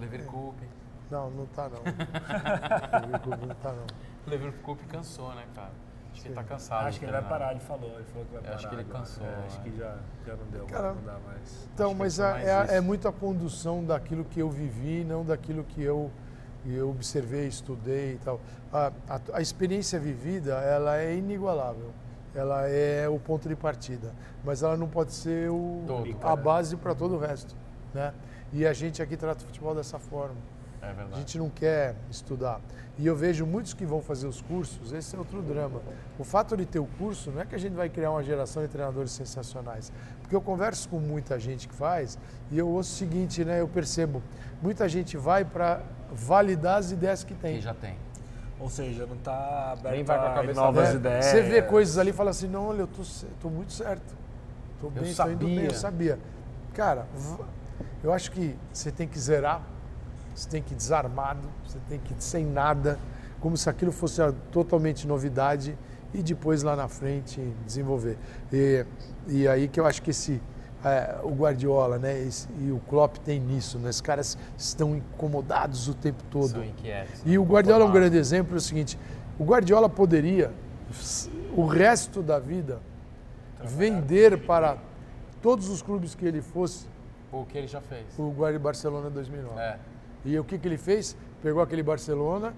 Leverkusen. Não, não tá não. não tá não. O Leverkusen cansou, né, cara? Acho que ele tá cansado. Acho que ele vai parar, ele falou. Ele falou que vai Eu parar. acho que ele cansou, É, acho é. que já, já não deu, Cara, não dá mais. Então, mas é, mais é, é muito a condução daquilo que eu vivi, não daquilo que eu, eu observei, estudei e tal. A, a, a experiência vivida, ela é inigualável. Ela é o ponto de partida. Mas ela não pode ser o, Todo. a base para todo o resto. Né? E a gente aqui trata o futebol dessa forma. É verdade. A gente não quer estudar. E eu vejo muitos que vão fazer os cursos, esse é outro drama. O fato de ter o curso não é que a gente vai criar uma geração de treinadores sensacionais. Porque eu converso com muita gente que faz e eu ouço o seguinte, né? Eu percebo, muita gente vai para validar as ideias que tem. Que já tem. Ou seja, não está aberto Nem vai com a novas É, ideias. Você vê coisas ali e fala assim, não, olha, eu tô, tô muito certo. Tô Eu bem, tô indo sabia. bem, eu sabia. Cara, eu acho que você tem que zerar, você tem que ir desarmado, você tem que ir sem nada, como se aquilo fosse totalmente novidade e depois lá na frente desenvolver. E, e aí que eu acho que esse é, o Guardiola, né, esse- e o Klopp tem nisso, né? Os caras estão incomodados o tempo todo. São inquietos. E o Guardiola é um grande exemplo, é o seguinte, o Guardiola poderia, o resto da vida, vender para todos os clubes que ele fosse O que ele já fez. o Guardi Barcelona 2009. É. E o que, que ele fez? Pegou aquele Barcelona,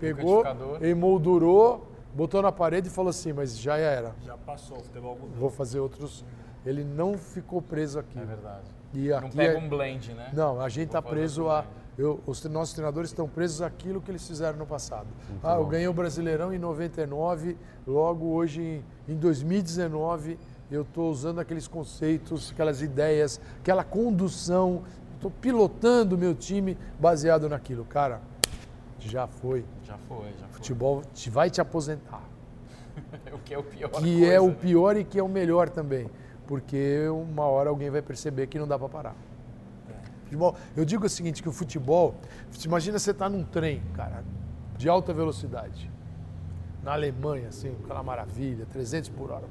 pegou, emoldurou, botou na parede e falou assim, mas já era, Já passou, o futebol mudou. vou fazer outros... Ele não ficou preso aqui. É verdade. E Não pega é- um blend, né? Não, a gente está preso a. eu- os nossos treinadores estão presos àquilo que eles fizeram no passado. ah, eu ganhei o Brasileirão em 99, logo hoje em, em 2019 eu estou usando aqueles conceitos, aquelas ideias, aquela condução, estou pilotando o meu time baseado naquilo. Cara, já foi. Já foi, já foi. Futebol te vai te aposentar. o que é o pior Que é o coisa, né? pior e que é o melhor também. Porque uma hora alguém vai perceber que não dá para parar. Futebol, eu digo o seguinte, que o futebol, imagina você estar num trem, cara, de alta velocidade. Na Alemanha, assim, aquela maravilha, 300 por hora.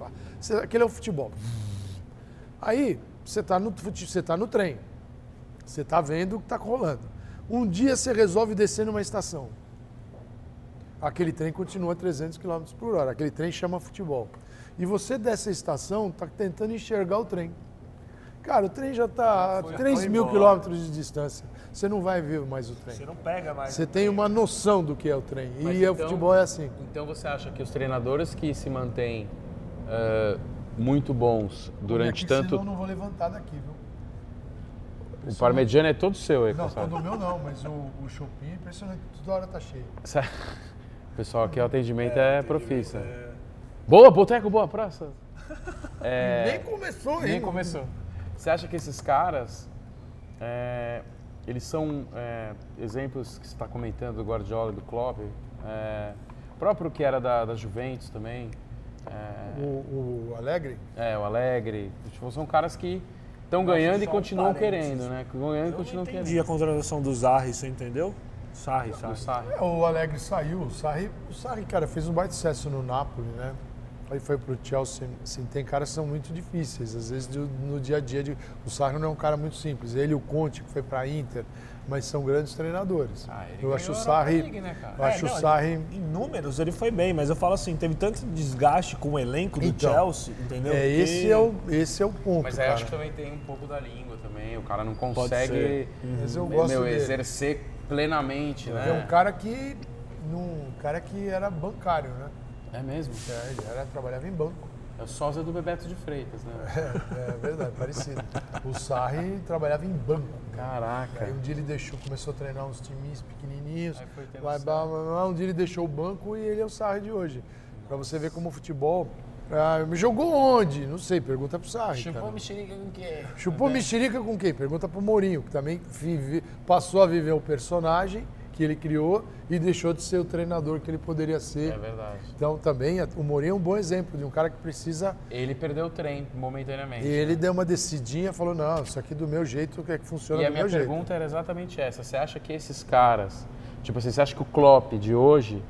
aquele é o futebol. Aí, você está no, você tá no trem. Você está vendo o que está rolando. Um dia você resolve descer numa estação. Aquele trem continua a 300 km por hora. Aquele trem chama futebol. E você dessa estação está tentando enxergar o trem. Cara, o trem já está a foi- 3 foi mil quilômetros de distância. Você não vai ver mais o trem. Você não pega mais. Você tem uma noção do que é o trem. Mas e o então- futebol é assim. Então você acha que os treinadores que se mantêm eh, muito bons durante tanto. eu não vou levantar daqui, viu? O parmegiano é todo seu aí, Não, todo meu não, mas o, o shopping é impressionante. Toda hora tá cheio. Pessoal, aqui o atendimento é, profissa. Boa, Boteco, boa praça. É, Nem começou ainda. Nem começou. Você acha que esses caras, é, eles são é, exemplos que você está comentando do Guardiola e do Klopp, é, próprio que era da, da Juventus também, é, O, o Alegre? é, o Alegre, tipo, são caras que estão ganhando e continuam parênteses. querendo, né? Ganhando e Eu continuam querendo. a contratação do Zarri, você entendeu? Sarri, Sarri. Sarri. É, o Alegre saiu. O Sarri, o Sarri, cara, fez um baita sucesso no Napoli, né? Aí foi pro Chelsea. Assim, tem caras que são muito difíceis. Às vezes no dia a dia. De, o Sarri não é um cara muito simples. Ele e o Conte, que foi pra Inter, mas são grandes treinadores. Ah, ele eu acho o a Sarri. League, né, cara? Eu acho É, o não, Sarri. Em números ele foi bem, mas eu falo assim, teve tanto desgaste com o elenco do Então, Chelsea, entendeu? É, Que- esse, é o, esse é o ponto. Mas aí cara. acho que também tem um pouco da língua também. O cara não consegue Mas eu meu, gosto meu, exercer plenamente, né? É um cara que. Um cara que era bancário, né? É mesmo. É, ele era, trabalhava em banco. É o sósia do Bebeto de Freitas, né? É, é verdade, parecido. O Sarri trabalhava em banco. Aí Caraca. um dia ele deixou, começou a treinar uns times pequenininhos. Aí foi tendo Vai, um dia ele deixou o banco e ele é o Sarri de hoje. Pra você ver como o futebol. Ah, me jogou onde? Não sei, pergunta pro Sarri. Chupou cara. mexerica com quê? Chupou mexerica com quem? Pergunta pro Mourinho, que também vive- passou a viver o personagem que ele criou e deixou de ser o treinador que ele poderia ser. É verdade. Então também o Mourinho é um bom exemplo de um cara que precisa. Ele perdeu o trem momentaneamente. E ele deu uma descidinha e falou: não, isso aqui do meu jeito é que funciona E a minha meu jeito. pergunta era exatamente essa. Você acha que esses caras, tipo assim, você acha que o Klopp de hoje,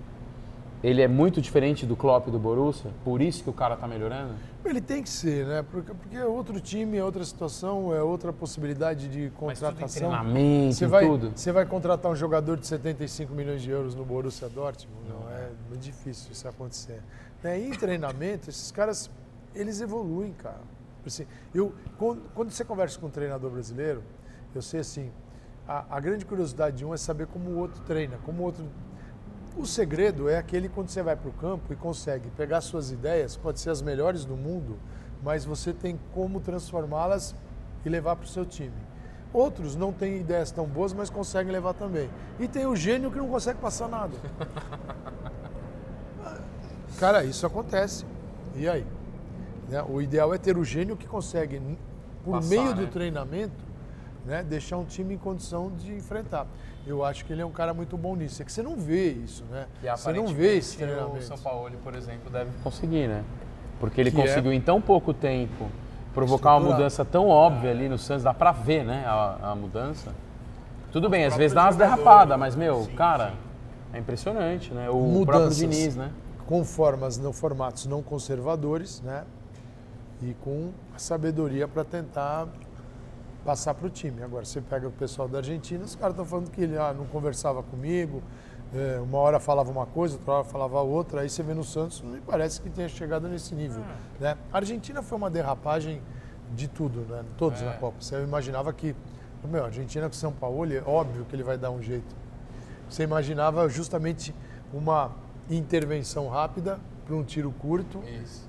ele é muito diferente do Klopp do Borussia? Por isso que o cara tá melhorando? Ele tem que ser, né? Porque, porque é outro time, é outra situação, é outra possibilidade de Mas tudo contratação. Treinamento Você vai, tudo? você vai contratar um jogador de 75 milhões de euros no Borussia Dortmund? Não, é muito difícil isso acontecer. Né? E em treinamento, esses caras, eles evoluem, cara. Assim, eu, quando, quando você conversa com um treinador brasileiro, eu sei assim, a, a grande curiosidade de um é saber como o outro treina, como o outro... O segredo é aquele quando você vai para o campo e consegue pegar suas ideias, pode ser as melhores do mundo, mas você tem como transformá-las e levar para o seu time. Outros não têm ideias tão boas, mas conseguem levar também. E tem o gênio que não consegue passar nada. Cara, isso acontece. E aí? Né? O ideal é ter o gênio que consegue, por Passar, meio do né? treinamento, né, deixar um time em condição de enfrentar. Eu acho que ele é um cara muito bom nisso. É que você não vê isso, né? Que Você não vê esse treinamento. O São Paulo, por exemplo, deve Conseguir, né? Porque ele Que é- conseguiu em tão pouco tempo provocar uma mudança tão óbvia ali no Santos, dá pra ver, né, a, a mudança. Tudo bem, às vezes dá umas derrapadas, né? mas, meu, Sim, cara, sim. é impressionante, né? O Mudanças. próprio Diniz, né? com formas, não, formatos não conservadores, né? E com a sabedoria para tentar passar para o time. Agora, você pega o pessoal da Argentina, os caras estão falando que ele ah, não conversava comigo, é, uma hora falava uma coisa, outra hora falava outra, aí você vê no Santos, não me parece que tenha chegado nesse nível. Né? A Argentina foi uma derrapagem de tudo, né? todos na Copa. Você imaginava que, meu, a Argentina com São Paulo, é óbvio que ele vai dar um jeito. Você imaginava justamente uma intervenção rápida para um tiro curto.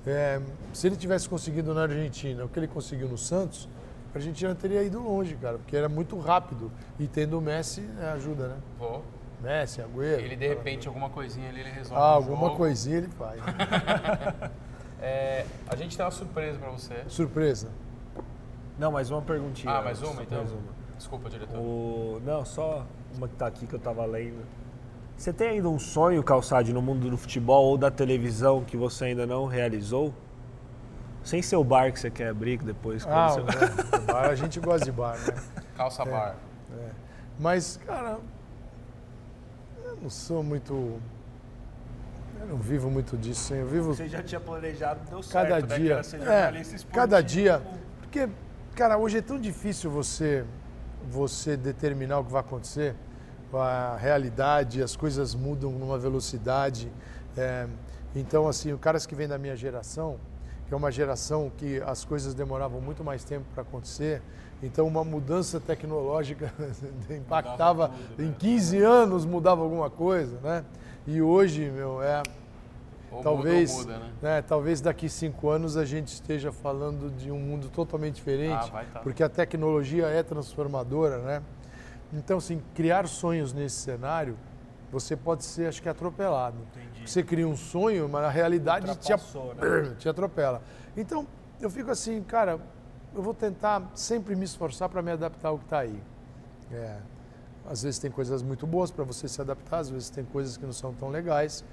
É, se ele tivesse conseguido na Argentina o que ele conseguiu no Santos, a Argentina teria ido longe, cara, porque era muito rápido. E tendo o Messi, é, ajuda, né? Vou. Messi, Agüero. Ele, de repente, alguma coisinha ali, ele resolve. Ah, alguma jogo. coisinha ele faz. É, a gente tem uma surpresa pra você. Surpresa. Não, mais uma perguntinha. Ah, mais uma, então? Mais uma. Desculpa, diretor. O... Não, só uma que tá aqui que eu tava lendo. Você tem ainda um sonho, Calçade, no mundo do futebol ou da televisão que você ainda não realizou? Sem ser o bar que você quer abrir que depois. quando Ah, você- o bar, a gente gosta de bar, né? Calça É. bar. Mas, cara, eu não sou muito. Eu não vivo muito disso, hein? Eu vivo Você já tinha planejado, deu certo. cada né? Dia. ser É, esportivo. cada dia. Porque, cara, hoje é tão difícil você, você determinar o que vai acontecer. A realidade, as coisas mudam numa velocidade. é, então, assim, os caras que vêm da minha geração, que é uma geração que as coisas demoravam muito mais tempo para acontecer, então uma mudança tecnológica impactava tudo, né? em 15 anos mudava alguma coisa, né? E hoje, meu, é Ou talvez, muda, muda, né? né, talvez daqui cinco anos a gente esteja falando de um mundo totalmente diferente, Ah, tá. porque a tecnologia é transformadora, né? Então, assim, criar sonhos nesse cenário, você pode ser, acho que, atropelado. Entendi. Você cria um sonho, mas a realidade te, ap- né? te atropela. Então, eu fico assim, cara, eu vou tentar sempre me esforçar para me adaptar ao que está aí. É, às vezes tem coisas muito boas para você se adaptar, às vezes tem coisas que não são tão legais.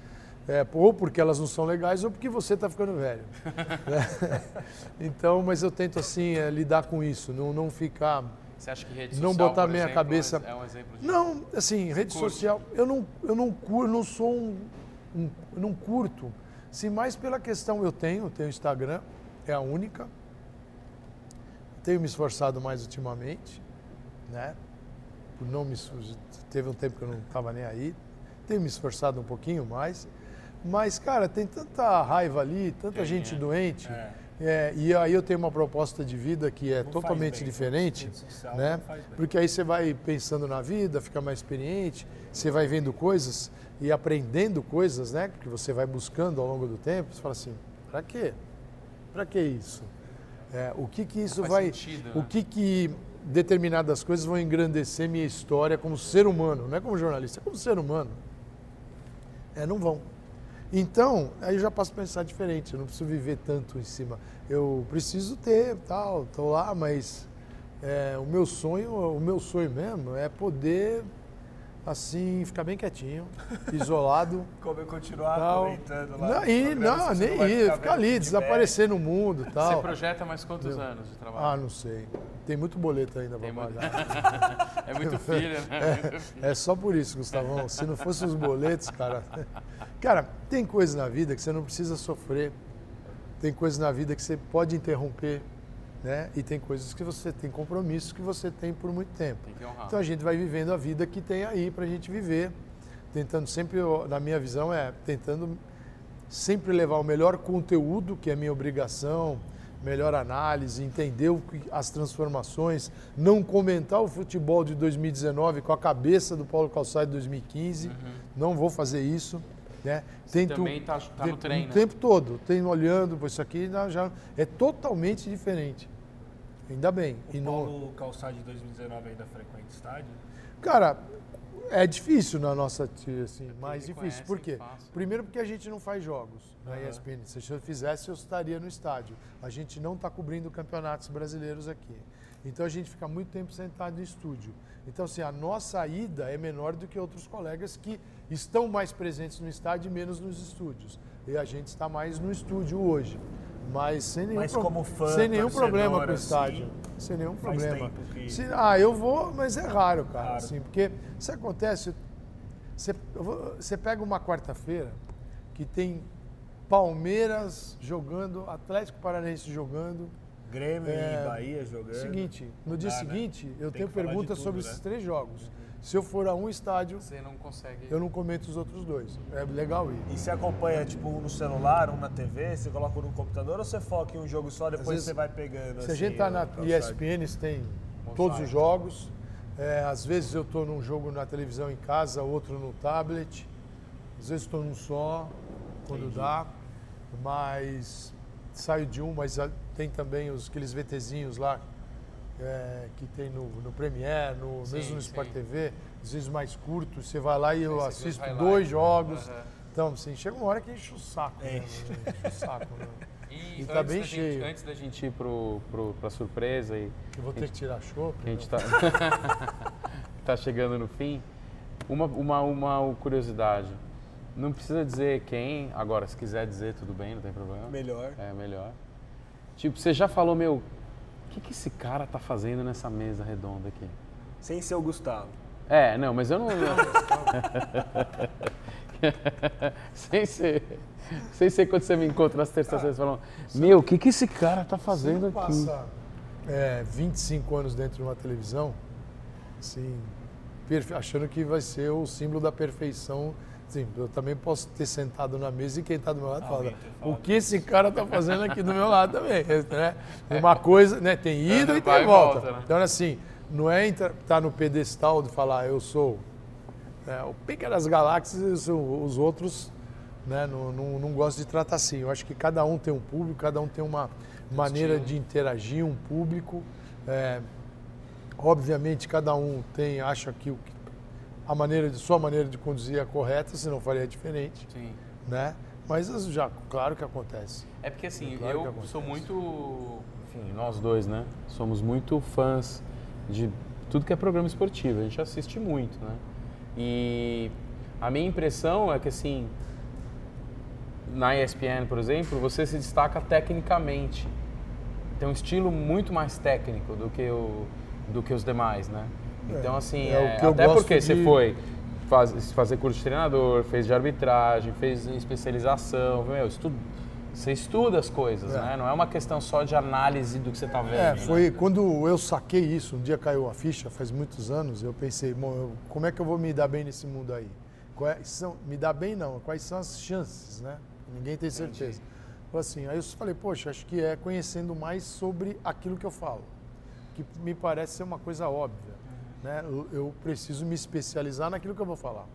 É, ou porque elas não são legais, ou porque você está ficando velho. né? Então, mas eu tento assim é, lidar com isso, não, não ficar. Você acha que rede Não social, botar por minha exemplo, cabeça- é um exemplo de... Não, assim, rede curte? social, eu não, eu não curto, não sou um, um- não curto. Se mais pela questão eu tenho, tenho Instagram, é a única. Tenho me esforçado mais ultimamente, né? Por não me teve um tempo que eu não estava nem aí. Tenho me esforçado um pouquinho mais. Mas, cara, tem tanta raiva ali, tanta Tem, gente é. doente. É. É, e aí eu tenho uma proposta de vida que é Não totalmente bem, diferente, social né? Porque aí você vai pensando na vida, fica mais experiente, você vai vendo coisas e aprendendo coisas, né? Que você vai buscando ao longo do tempo. Você fala assim, para quê? Para que isso? É, o que que isso vai? sentido, O né? que que determinadas coisas vão engrandecer minha história como ser humano, não é como jornalista, é como ser humano. É, não vão. Então, aí eu já passo a pensar diferente, eu não preciso viver tanto em cima. Eu preciso ter, tal, tô lá, mas é, o meu sonho, o meu sonho mesmo é poder, assim, ficar bem quietinho, isolado. Como eu continuar tal. comentando lá. Não, e, não, você nem ir, ficar ficar ali, desaparecer no mundo Você tal. projeta mais quantos anos de trabalho? Ah, não sei. Tem muito boleto ainda para pagar. É muito filho, né? Filho. É só por isso, Gustavão. Se não fossem os boletos, cara. Cara, tem coisas na vida que você não precisa sofrer. Tem coisas na vida que você pode interromper, né? E tem coisas que você tem compromissos que você tem por muito tempo. Tem. Então a gente vai vivendo a vida que tem aí pra gente viver, tentando sempre, na minha visão, é tentando sempre levar o melhor conteúdo, que é minha obrigação, melhor análise, entender as transformações, não comentar o futebol de 2019 com a cabeça do Paulo Calçado de 2015, não vou fazer isso. Né? Tento, também tá- tá no trem, o né? tempo todo, tenho olhando, isso aqui já é totalmente diferente. Ainda bem. O E não- Paulo Calçade de 2019 ainda frequenta estádio? Cara, é difícil na nossa tia, assim, mais difícil. Por quê? fácil. Primeiro porque a gente não faz jogos na Aham. ESPN. Se eu fizesse, eu estaria no estádio. A gente não está cobrindo campeonatos brasileiros aqui. Então a gente fica muito tempo sentado em estúdio. Então, assim, a nossa ida é menor do que outros colegas que estão mais presentes no estádio e menos nos estúdios. E a gente está mais no estúdio hoje. Mas sem nenhum, Mas pro- como fã, sem nenhum problema com o assim, estádio. Sem nenhum problema. que- Se- ah, eu vou, mas é raro, cara. Raro. Assim, porque isso acontece. Você, você pega uma quarta-feira que tem Palmeiras jogando, Atlético Paranaense jogando. Grêmio É, e Bahia jogando. Seguinte, no dia né? seguinte eu Tem tenho perguntas tudo, sobre né? esses três jogos. Se eu for a um estádio, Você não consegue. eu não comento os outros dois. É legal ir. E você acompanha, tipo, um no celular, um na TV, você coloca um no computador ou você foca em um jogo só, depois vezes, você vai pegando? Se a assim, gente tá na? ESPN, tem todos os jogos. É, às vezes eu estou num jogo na televisão em casa, outro no tablet. Às vezes estou num só, quando dá. Mas saio de um, mas tem também os, aqueles VTzinhos lá é, que tem no, no Premiere, no, Sim, mesmo no Sport sim. TV, às vezes mais curtos. Você vai lá e eu é os assisto dois né? jogos. Aham. Então, assim, chega uma hora que enche o saco. É. Né? Enche o saco, né? E, E tá antes bem da gente- cheio. antes da gente ir pro, pro, pra surpresa e Eu vou ter que tirar show. que a gente tá, tá chegando no fim, uma, uma, uma curiosidade. Não precisa dizer quem, agora, se quiser dizer, tudo bem, não tem problema. Melhor. É melhor. Tipo, você já falou, meu, que, que esse cara tá fazendo nessa mesa redonda aqui? Sem ser o Gustavo. É, não, mas eu não. sem ser. Sem ser quando você me encontra nas terças-feiras falando, meu, o que, que esse cara tá fazendo aqui? passa é, 25 anos dentro de uma televisão, assim, achando que vai ser o símbolo da perfeição. Sim, eu também posso ter sentado na mesa e quem está do meu lado fala, o que esse cara está fazendo aqui do meu lado também, né? Uma coisa, né? Tem ida e Vai tem e volta. volta, né? Então, assim, não é estar tá no pedestal de falar eu sou é, o pica das galáxias, os outros né, não, não, não gostam de tratar assim. Eu acho que cada um tem um público, cada um tem uma maneira de interagir, um público. É, obviamente, cada um tem, acha que o que- a maneira de sua maneira de conduzir é correta, senão faria diferente, Sim. né? Mas já, claro que acontece. É porque assim, Claro que eu sou muito. Enfim, nós dois, né? Somos muito fãs de tudo que é programa esportivo. A gente assiste muito, né? E a minha impressão é que, assim, na ESPN, por exemplo, você se destaca tecnicamente. Tem um estilo muito mais técnico do que, o, do que os demais, né? Então, assim, é o é- eu até porque você de- foi faz- fazer curso de treinador, fez de arbitragem, fez especialização, meu, estudo, você estuda as coisas, É. né? Não é uma questão só de análise do que você está vendo. É, né? foi quando eu saquei isso, um dia caiu a ficha, faz muitos anos, eu pensei, bom, como é que eu vou me dar bem nesse mundo aí? Quais são, me dar bem não, quais são as chances, né? Ninguém tem certeza. Assim, aí eu falei, poxa, acho que é conhecendo mais sobre aquilo que eu falo, que me parece ser uma coisa óbvia, né? Eu, eu preciso me especializar naquilo que eu vou falar.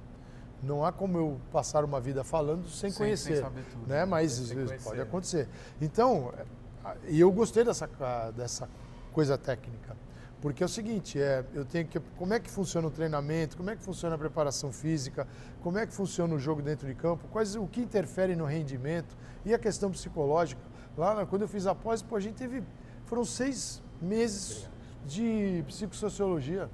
Não há como eu passar uma vida falando sem, Sem- conhecer, sem saber tudo. né? Mas isso conhecer, pode acontecer. Então, e eu gostei dessa, ca- dessa coisa técnica. Porque é o seguinte, é, eu tenho que. Como é que funciona o treinamento, como é que funciona a preparação física, como é que funciona o jogo dentro de campo, quais, o que interfere no rendimento e a questão psicológica. Lá quando eu fiz a pós, pô, a gente teve. Foram seis meses de psicossociologia.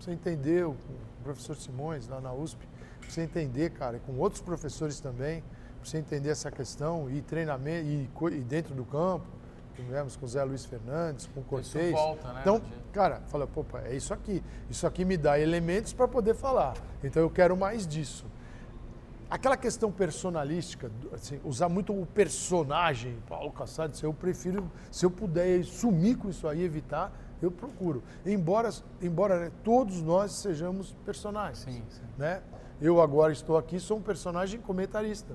Você entender, o o professor Simões, lá na USP, você entender, cara, e com outros professores também, você entender essa questão e treinamento, e, e dentro do campo, tivemos com o Zé Luiz Fernandes, com o Isso Cortez. volta, né, Então, cara, fala, pô, é isso aqui. Isso aqui me dá elementos para poder falar. Então eu quero mais disso. Aquela questão personalística, assim, usar muito o personagem, Paulo Cassado, eu prefiro, se eu puder sumir com isso aí, evitar, eu procuro. Embora, embora né, todos nós sejamos personagens. Sim, sim. Né? Eu agora estou aqui, sou um personagem comentarista,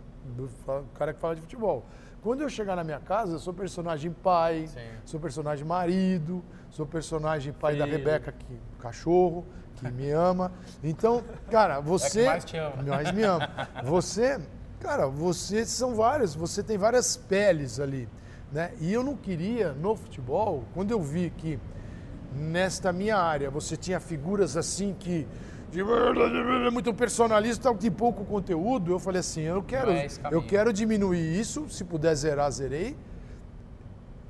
fa- cara que fala de futebol. Quando eu chegar na minha casa, eu sou personagem pai, Sim. sou personagem marido, sou personagem pai da Filho. Rebeca, que cachorro, que me ama. Então, cara, você. É mais te ama. Mais me ama. Você, cara, você são vários, você tem várias peles ali. Né? E eu não queria, no futebol, quando eu vi que nesta minha área você tinha figuras assim que de muito personalista, que pouco conteúdo, eu falei assim, eu quero, caminho. eu quero diminuir isso, se puder zerar, zerei.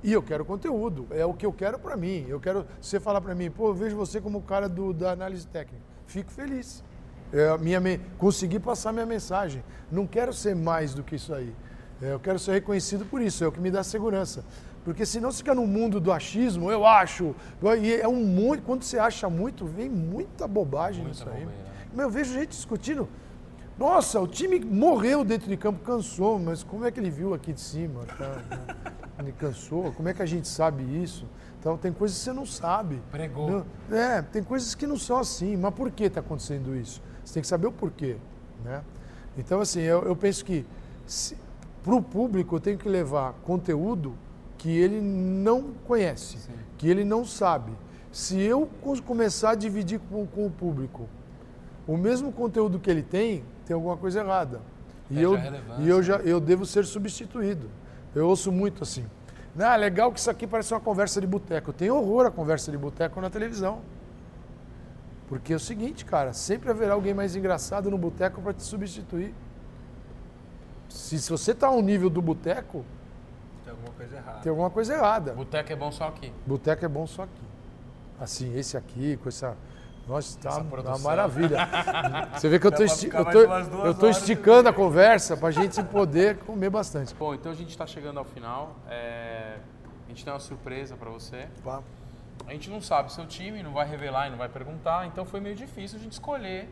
E eu quero conteúdo, é o que eu quero pra mim. Eu quero você falar pra mim, pô, eu vejo você como o cara do, da análise técnica. Fico feliz. É, minha, consegui passar minha mensagem. Não quero ser mais do que isso aí. É, eu quero ser reconhecido por isso, é o que me dá segurança. Porque senão você fica no mundo do achismo, eu acho. E é um monte, quando você acha muito, vem muita bobagem Muita nisso aí. bobeira, né? Mas eu vejo gente discutindo. Nossa, o time morreu dentro de campo, cansou, mas como é que ele viu aqui de cima? tá? Ele cansou, como é que a gente sabe isso? Então tem coisas que você não sabe. Pregou. Não- É, tem coisas que não são assim, mas por que está acontecendo isso? Você tem que saber o porquê. Né? Então, assim, eu, eu penso que para o público eu tenho que levar conteúdo que ele não conhece, que ele não sabe. Se eu começar a dividir com, com o público o mesmo conteúdo que ele tem, tem alguma coisa errada. E eu, e eu, já, eu devo ser substituído. Eu ouço muito assim. Ah, legal que isso aqui parece uma conversa de boteco. Eu tenho horror a conversa de boteco na televisão. Porque é o seguinte, cara, sempre haverá alguém mais engraçado no boteco para te substituir. Se, se você está ao nível do boteco, alguma coisa errada. tem alguma coisa errada. Boteco é bom só aqui. Boteco é bom só aqui. Assim, esse aqui, com essa. Nossa, tá uma maravilha. Você vê que eu pra esti- esticando a conversa para a gente poder comer bastante. Bom, então a gente está chegando ao final. É, A gente tem uma surpresa para você. Pá. A gente não sabe seu time, não vai revelar e não vai perguntar, então foi meio difícil a gente escolher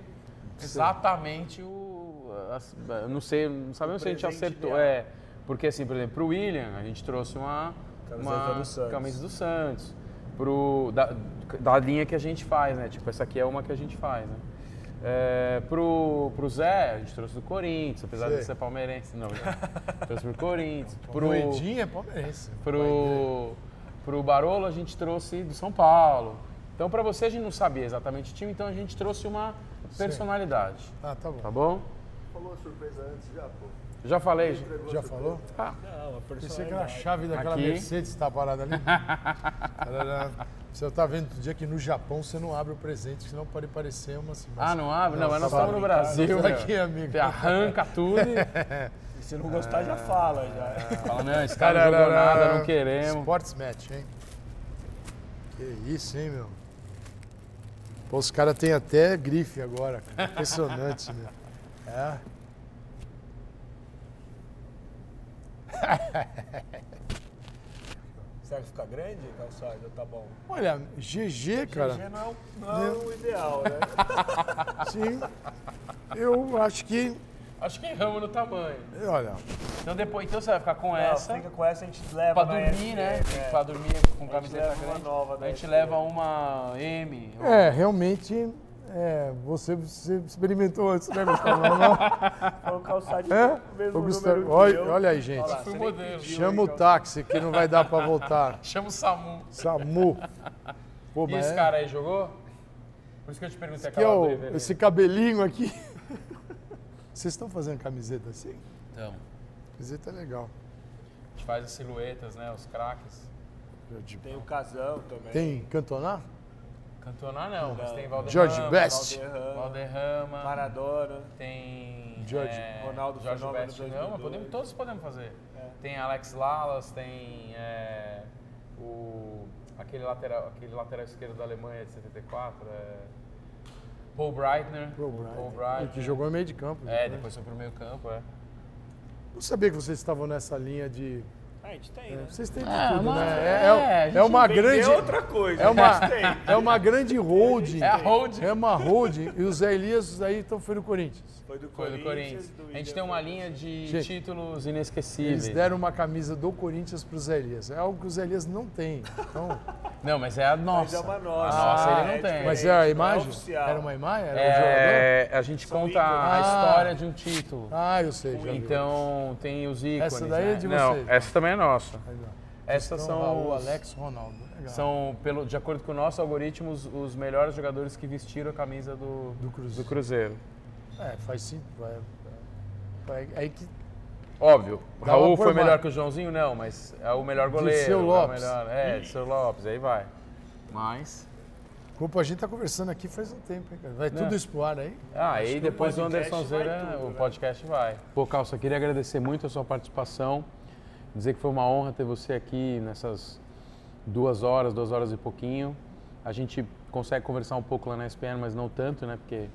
exatamente o. as- não sei, não sabemos se a gente acertou. ideal. É, porque assim, por exemplo, pro William, a gente trouxe uma, Camiseta uma do Santos. camisa do Santos. Pro, da, da linha que a gente faz, né? Tipo, essa aqui é uma que a gente faz, né? É, pro, pro Zé, a gente trouxe do Corinthians, apesar Sei. de ser palmeirense. Não, já. trouxe pro Corinthians. Pro Pro, Moedinha é palmeirense. pro, pro Barolo a gente trouxe do São Paulo. Então para você a gente não sabia exatamente o time, então a gente trouxe uma personalidade. Ah, tá bom. Tá bom? Falou a surpresa antes já, pô. Já falei. Já falou? Ah, Não, a Pensei que era a chave daquela Aqui. Mercedes que tá parada ali. Você tá vendo outro dia que no Japão você não abre o presente, senão pode parecer uma assim. ah, não abre? Não, mas nós tá estamos no Brasil. Aqui, amigo. Você arranca tudo e E se não gostar, já fala. Já. fala, não, esse cara não jogou nada, não queremos. Sports match, hein? Que isso, hein, meu? Pô, os caras têm até grife agora. Impressionante, meu. É. Será que fica grande, calçado? Tá bom. Olha, GG, cara. GG não é o, não é o ideal, né? Sim. Eu acho que. Acho que erramos no tamanho. Olha, Então depois, então você vai ficar com Não, essa. fica com essa, a gente leva Pra dormir, SPM, né? é. Pra dormir com camiseta leva uma grande. nova a gente leva uma M. é, realmente. É, você, você experimentou antes, né, Gustavo? Não? Foi o calçado É? mesmo Gustavo, olha, olha aí, gente. Olha lá, modelo. Chama hein, o táxi que não vai dar pra voltar. Chama o Samu. SAMU. Pô, E mas esse é- cara aí jogou? Por isso que eu te perguntei que é aquela o- breveria. esse cabelinho aqui. Vocês estão fazendo camiseta assim? Então, Camiseta é legal. a gente faz as silhuetas, né? Os craques. Tem o Casão também. Tem Cantonar? Cantonar não, mas tem Valderrama. George Best. Valderrama, Valderrama. Maradona. tem George. é, Ronaldo George Best 2002. não, mas podemos, todos podemos fazer. É. Tem Alex Lalas, tem é, o aquele lateral, aquele lateral esquerdo da Alemanha de 74, é, Paul Breitner. Paul Breitner. Paul E Breitner. que jogou em meio de campo. É, depois foi pro meio campo, é. Não sabia que vocês estavam nessa linha de. Ah, a gente tem, é, né? Vocês têm de É, tudo, mas- né? é, É, a é, gente é uma Vender grande. outra coisa. É uma, a gente tem. é uma grande holding. É a holding. É uma holding. E os Zé Elias aí estão foi no Corinthians. Foi do Foi do Corinthians. do A gente tem uma linha de Gente, títulos Eles inesquecíveis. deram uma camisa do Corinthians para o Zé Elias. É algo que o Zé Elias não tem. Então, Não, mas é a Mas nossa. é uma nossa. Nossa Ah, ele não é tem. mas é a não imagem? oficial. Era uma imagem? Era o jogador? É, a gente São conta a ícones. história de um título. Ah, eu sei. Já vi. Então tem os ícones. Essa daí é né? de Não, vocês. essa também é nossa. Aí, ó. Essas são Raul, os- Alex, Ronaldo. Legal. São, pelo, de acordo com o nosso algoritmo, os, os melhores jogadores que vestiram a camisa do, Do Cruzeiro. do Cruzeiro. É, faz sim. Vai, vai- aí que Óbvio, o Dava Raul foi melhor que o Joãozinho? Não, mas é o melhor goleiro. Dirceu é o Lopes. melhor- é, Dirceu Lopes, aí vai. Mas... Culpa, a gente tá conversando aqui faz um tempo, hein, cara? Vai Né? tudo isso pro ar aí? Ah, aí o depois podcast Anderson vai Zeira, tudo, o né? podcast vai. Pô, Cal, só queria agradecer muito a sua participação, dizer que foi uma honra ter você aqui nessas duas horas, duas horas e pouquinho. A gente consegue conversar um pouco lá na SPN, mas não tanto, né? Porque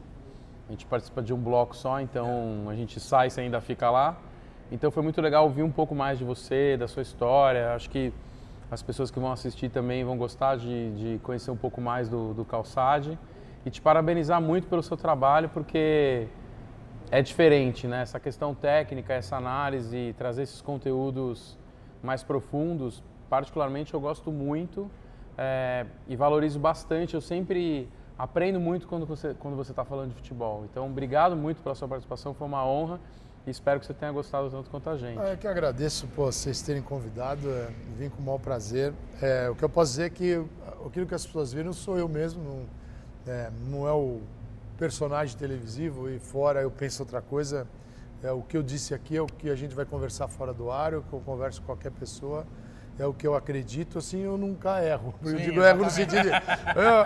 a gente participa de um bloco só, então a gente sai sem ainda fica lá. Então foi muito legal ouvir um pouco mais de você, da sua história. Acho que as pessoas que vão assistir também vão gostar de, de conhecer um pouco mais do, do Calçade. E te parabenizar muito pelo seu trabalho, porque é diferente, né? Essa questão técnica, essa análise, trazer esses conteúdos mais profundos, particularmente eu gosto muito é, e valorizo bastante. Eu sempre aprendo muito quando você quando você está falando de futebol. Então, obrigado muito pela sua participação, foi uma honra e espero que você tenha gostado tanto quanto a gente. Ah, Eu que agradeço pô, vocês terem convidado, é, vim com o maior prazer. É, o que eu posso dizer é que aquilo que as pessoas viram sou eu mesmo, não é, não é o personagem televisivo e fora eu penso outra coisa. É, o que eu disse aqui é o que a gente vai conversar fora do ar, é o que eu converso com qualquer pessoa, é o que eu acredito, assim eu nunca erro. eu digo erro no sentido de.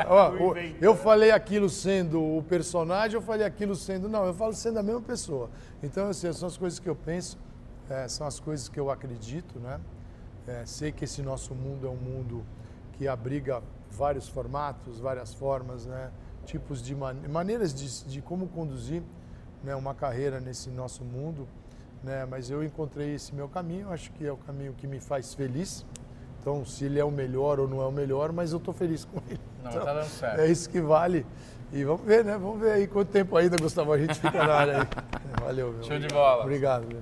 ó, Não o- inventa. eu falei aquilo sendo o personagem, eu falei aquilo sendo. Não, eu falo sendo a mesma pessoa. Então, assim, são as coisas que eu penso, é, são as coisas que eu acredito, né? É, sei que esse nosso mundo é um mundo que abriga vários formatos, várias formas, né? Tipos de man maneiras de, de como conduzir né, uma carreira nesse nosso mundo, né? Mas eu encontrei esse meu caminho, acho que é o caminho que me faz feliz. Então, se ele é o melhor ou não é o melhor, mas eu estou feliz com ele. Não, Então, tá dando certo. É isso que vale. E vamos ver, né? Vamos ver aí quanto tempo ainda, Gustavo, a gente fica na área aí. Valeu, meu. Show de bola. Obrigado. meu.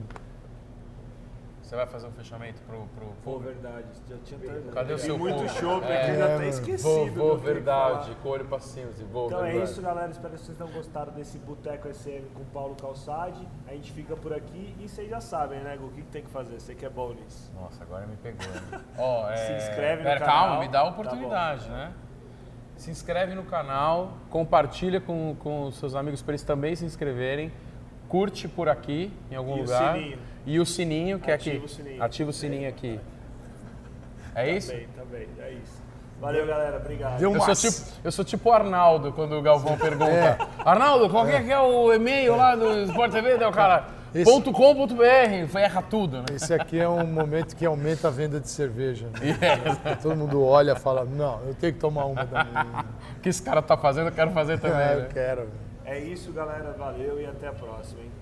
Você vai fazer um fechamento pro, pro Pô, público? verdade. Já tinha perdido. Cadê o Tem seu muito público? show É. aqui, já É, até esquecido. Vou, que vou, verdade, com o olho pra cima, assim, vou, Então é verdade. isso, galera. Espero que vocês tenham gostado desse Boteco SM com o Paulo Calçade. A gente fica por aqui e vocês já sabem, né, Gu? O que, que tem que fazer? Você que é bom nisso. Nossa, agora me pegou. hein? Ó, é... Se inscreve no Pera, canal. calma, me dá a Tá oportunidade, né? Se inscreve no canal, compartilha com, com os seus amigos para eles também se inscreverem. Curte por aqui, em algum E o lugar. sininho. E o sininho, que Ativa é aqui. o sininho. Ativa o sininho aqui. É isso? Também, também. É isso. Valeu, galera. Obrigado. Deu Eu sou, tipo, eu sou tipo o Arnaldo quando o Galvão pergunta. Arnaldo, qual que é, que é o e-mail lá do Sport TV? O cara, Esse- .com.br, erra tudo, né? Esse aqui é um momento que aumenta a venda de cerveja. né? Todo mundo olha e fala, não, eu tenho que tomar uma da minha. O que esse cara tá fazendo, eu quero fazer também. É, né? eu quero. É isso, galera. Valeu e até a próxima, hein?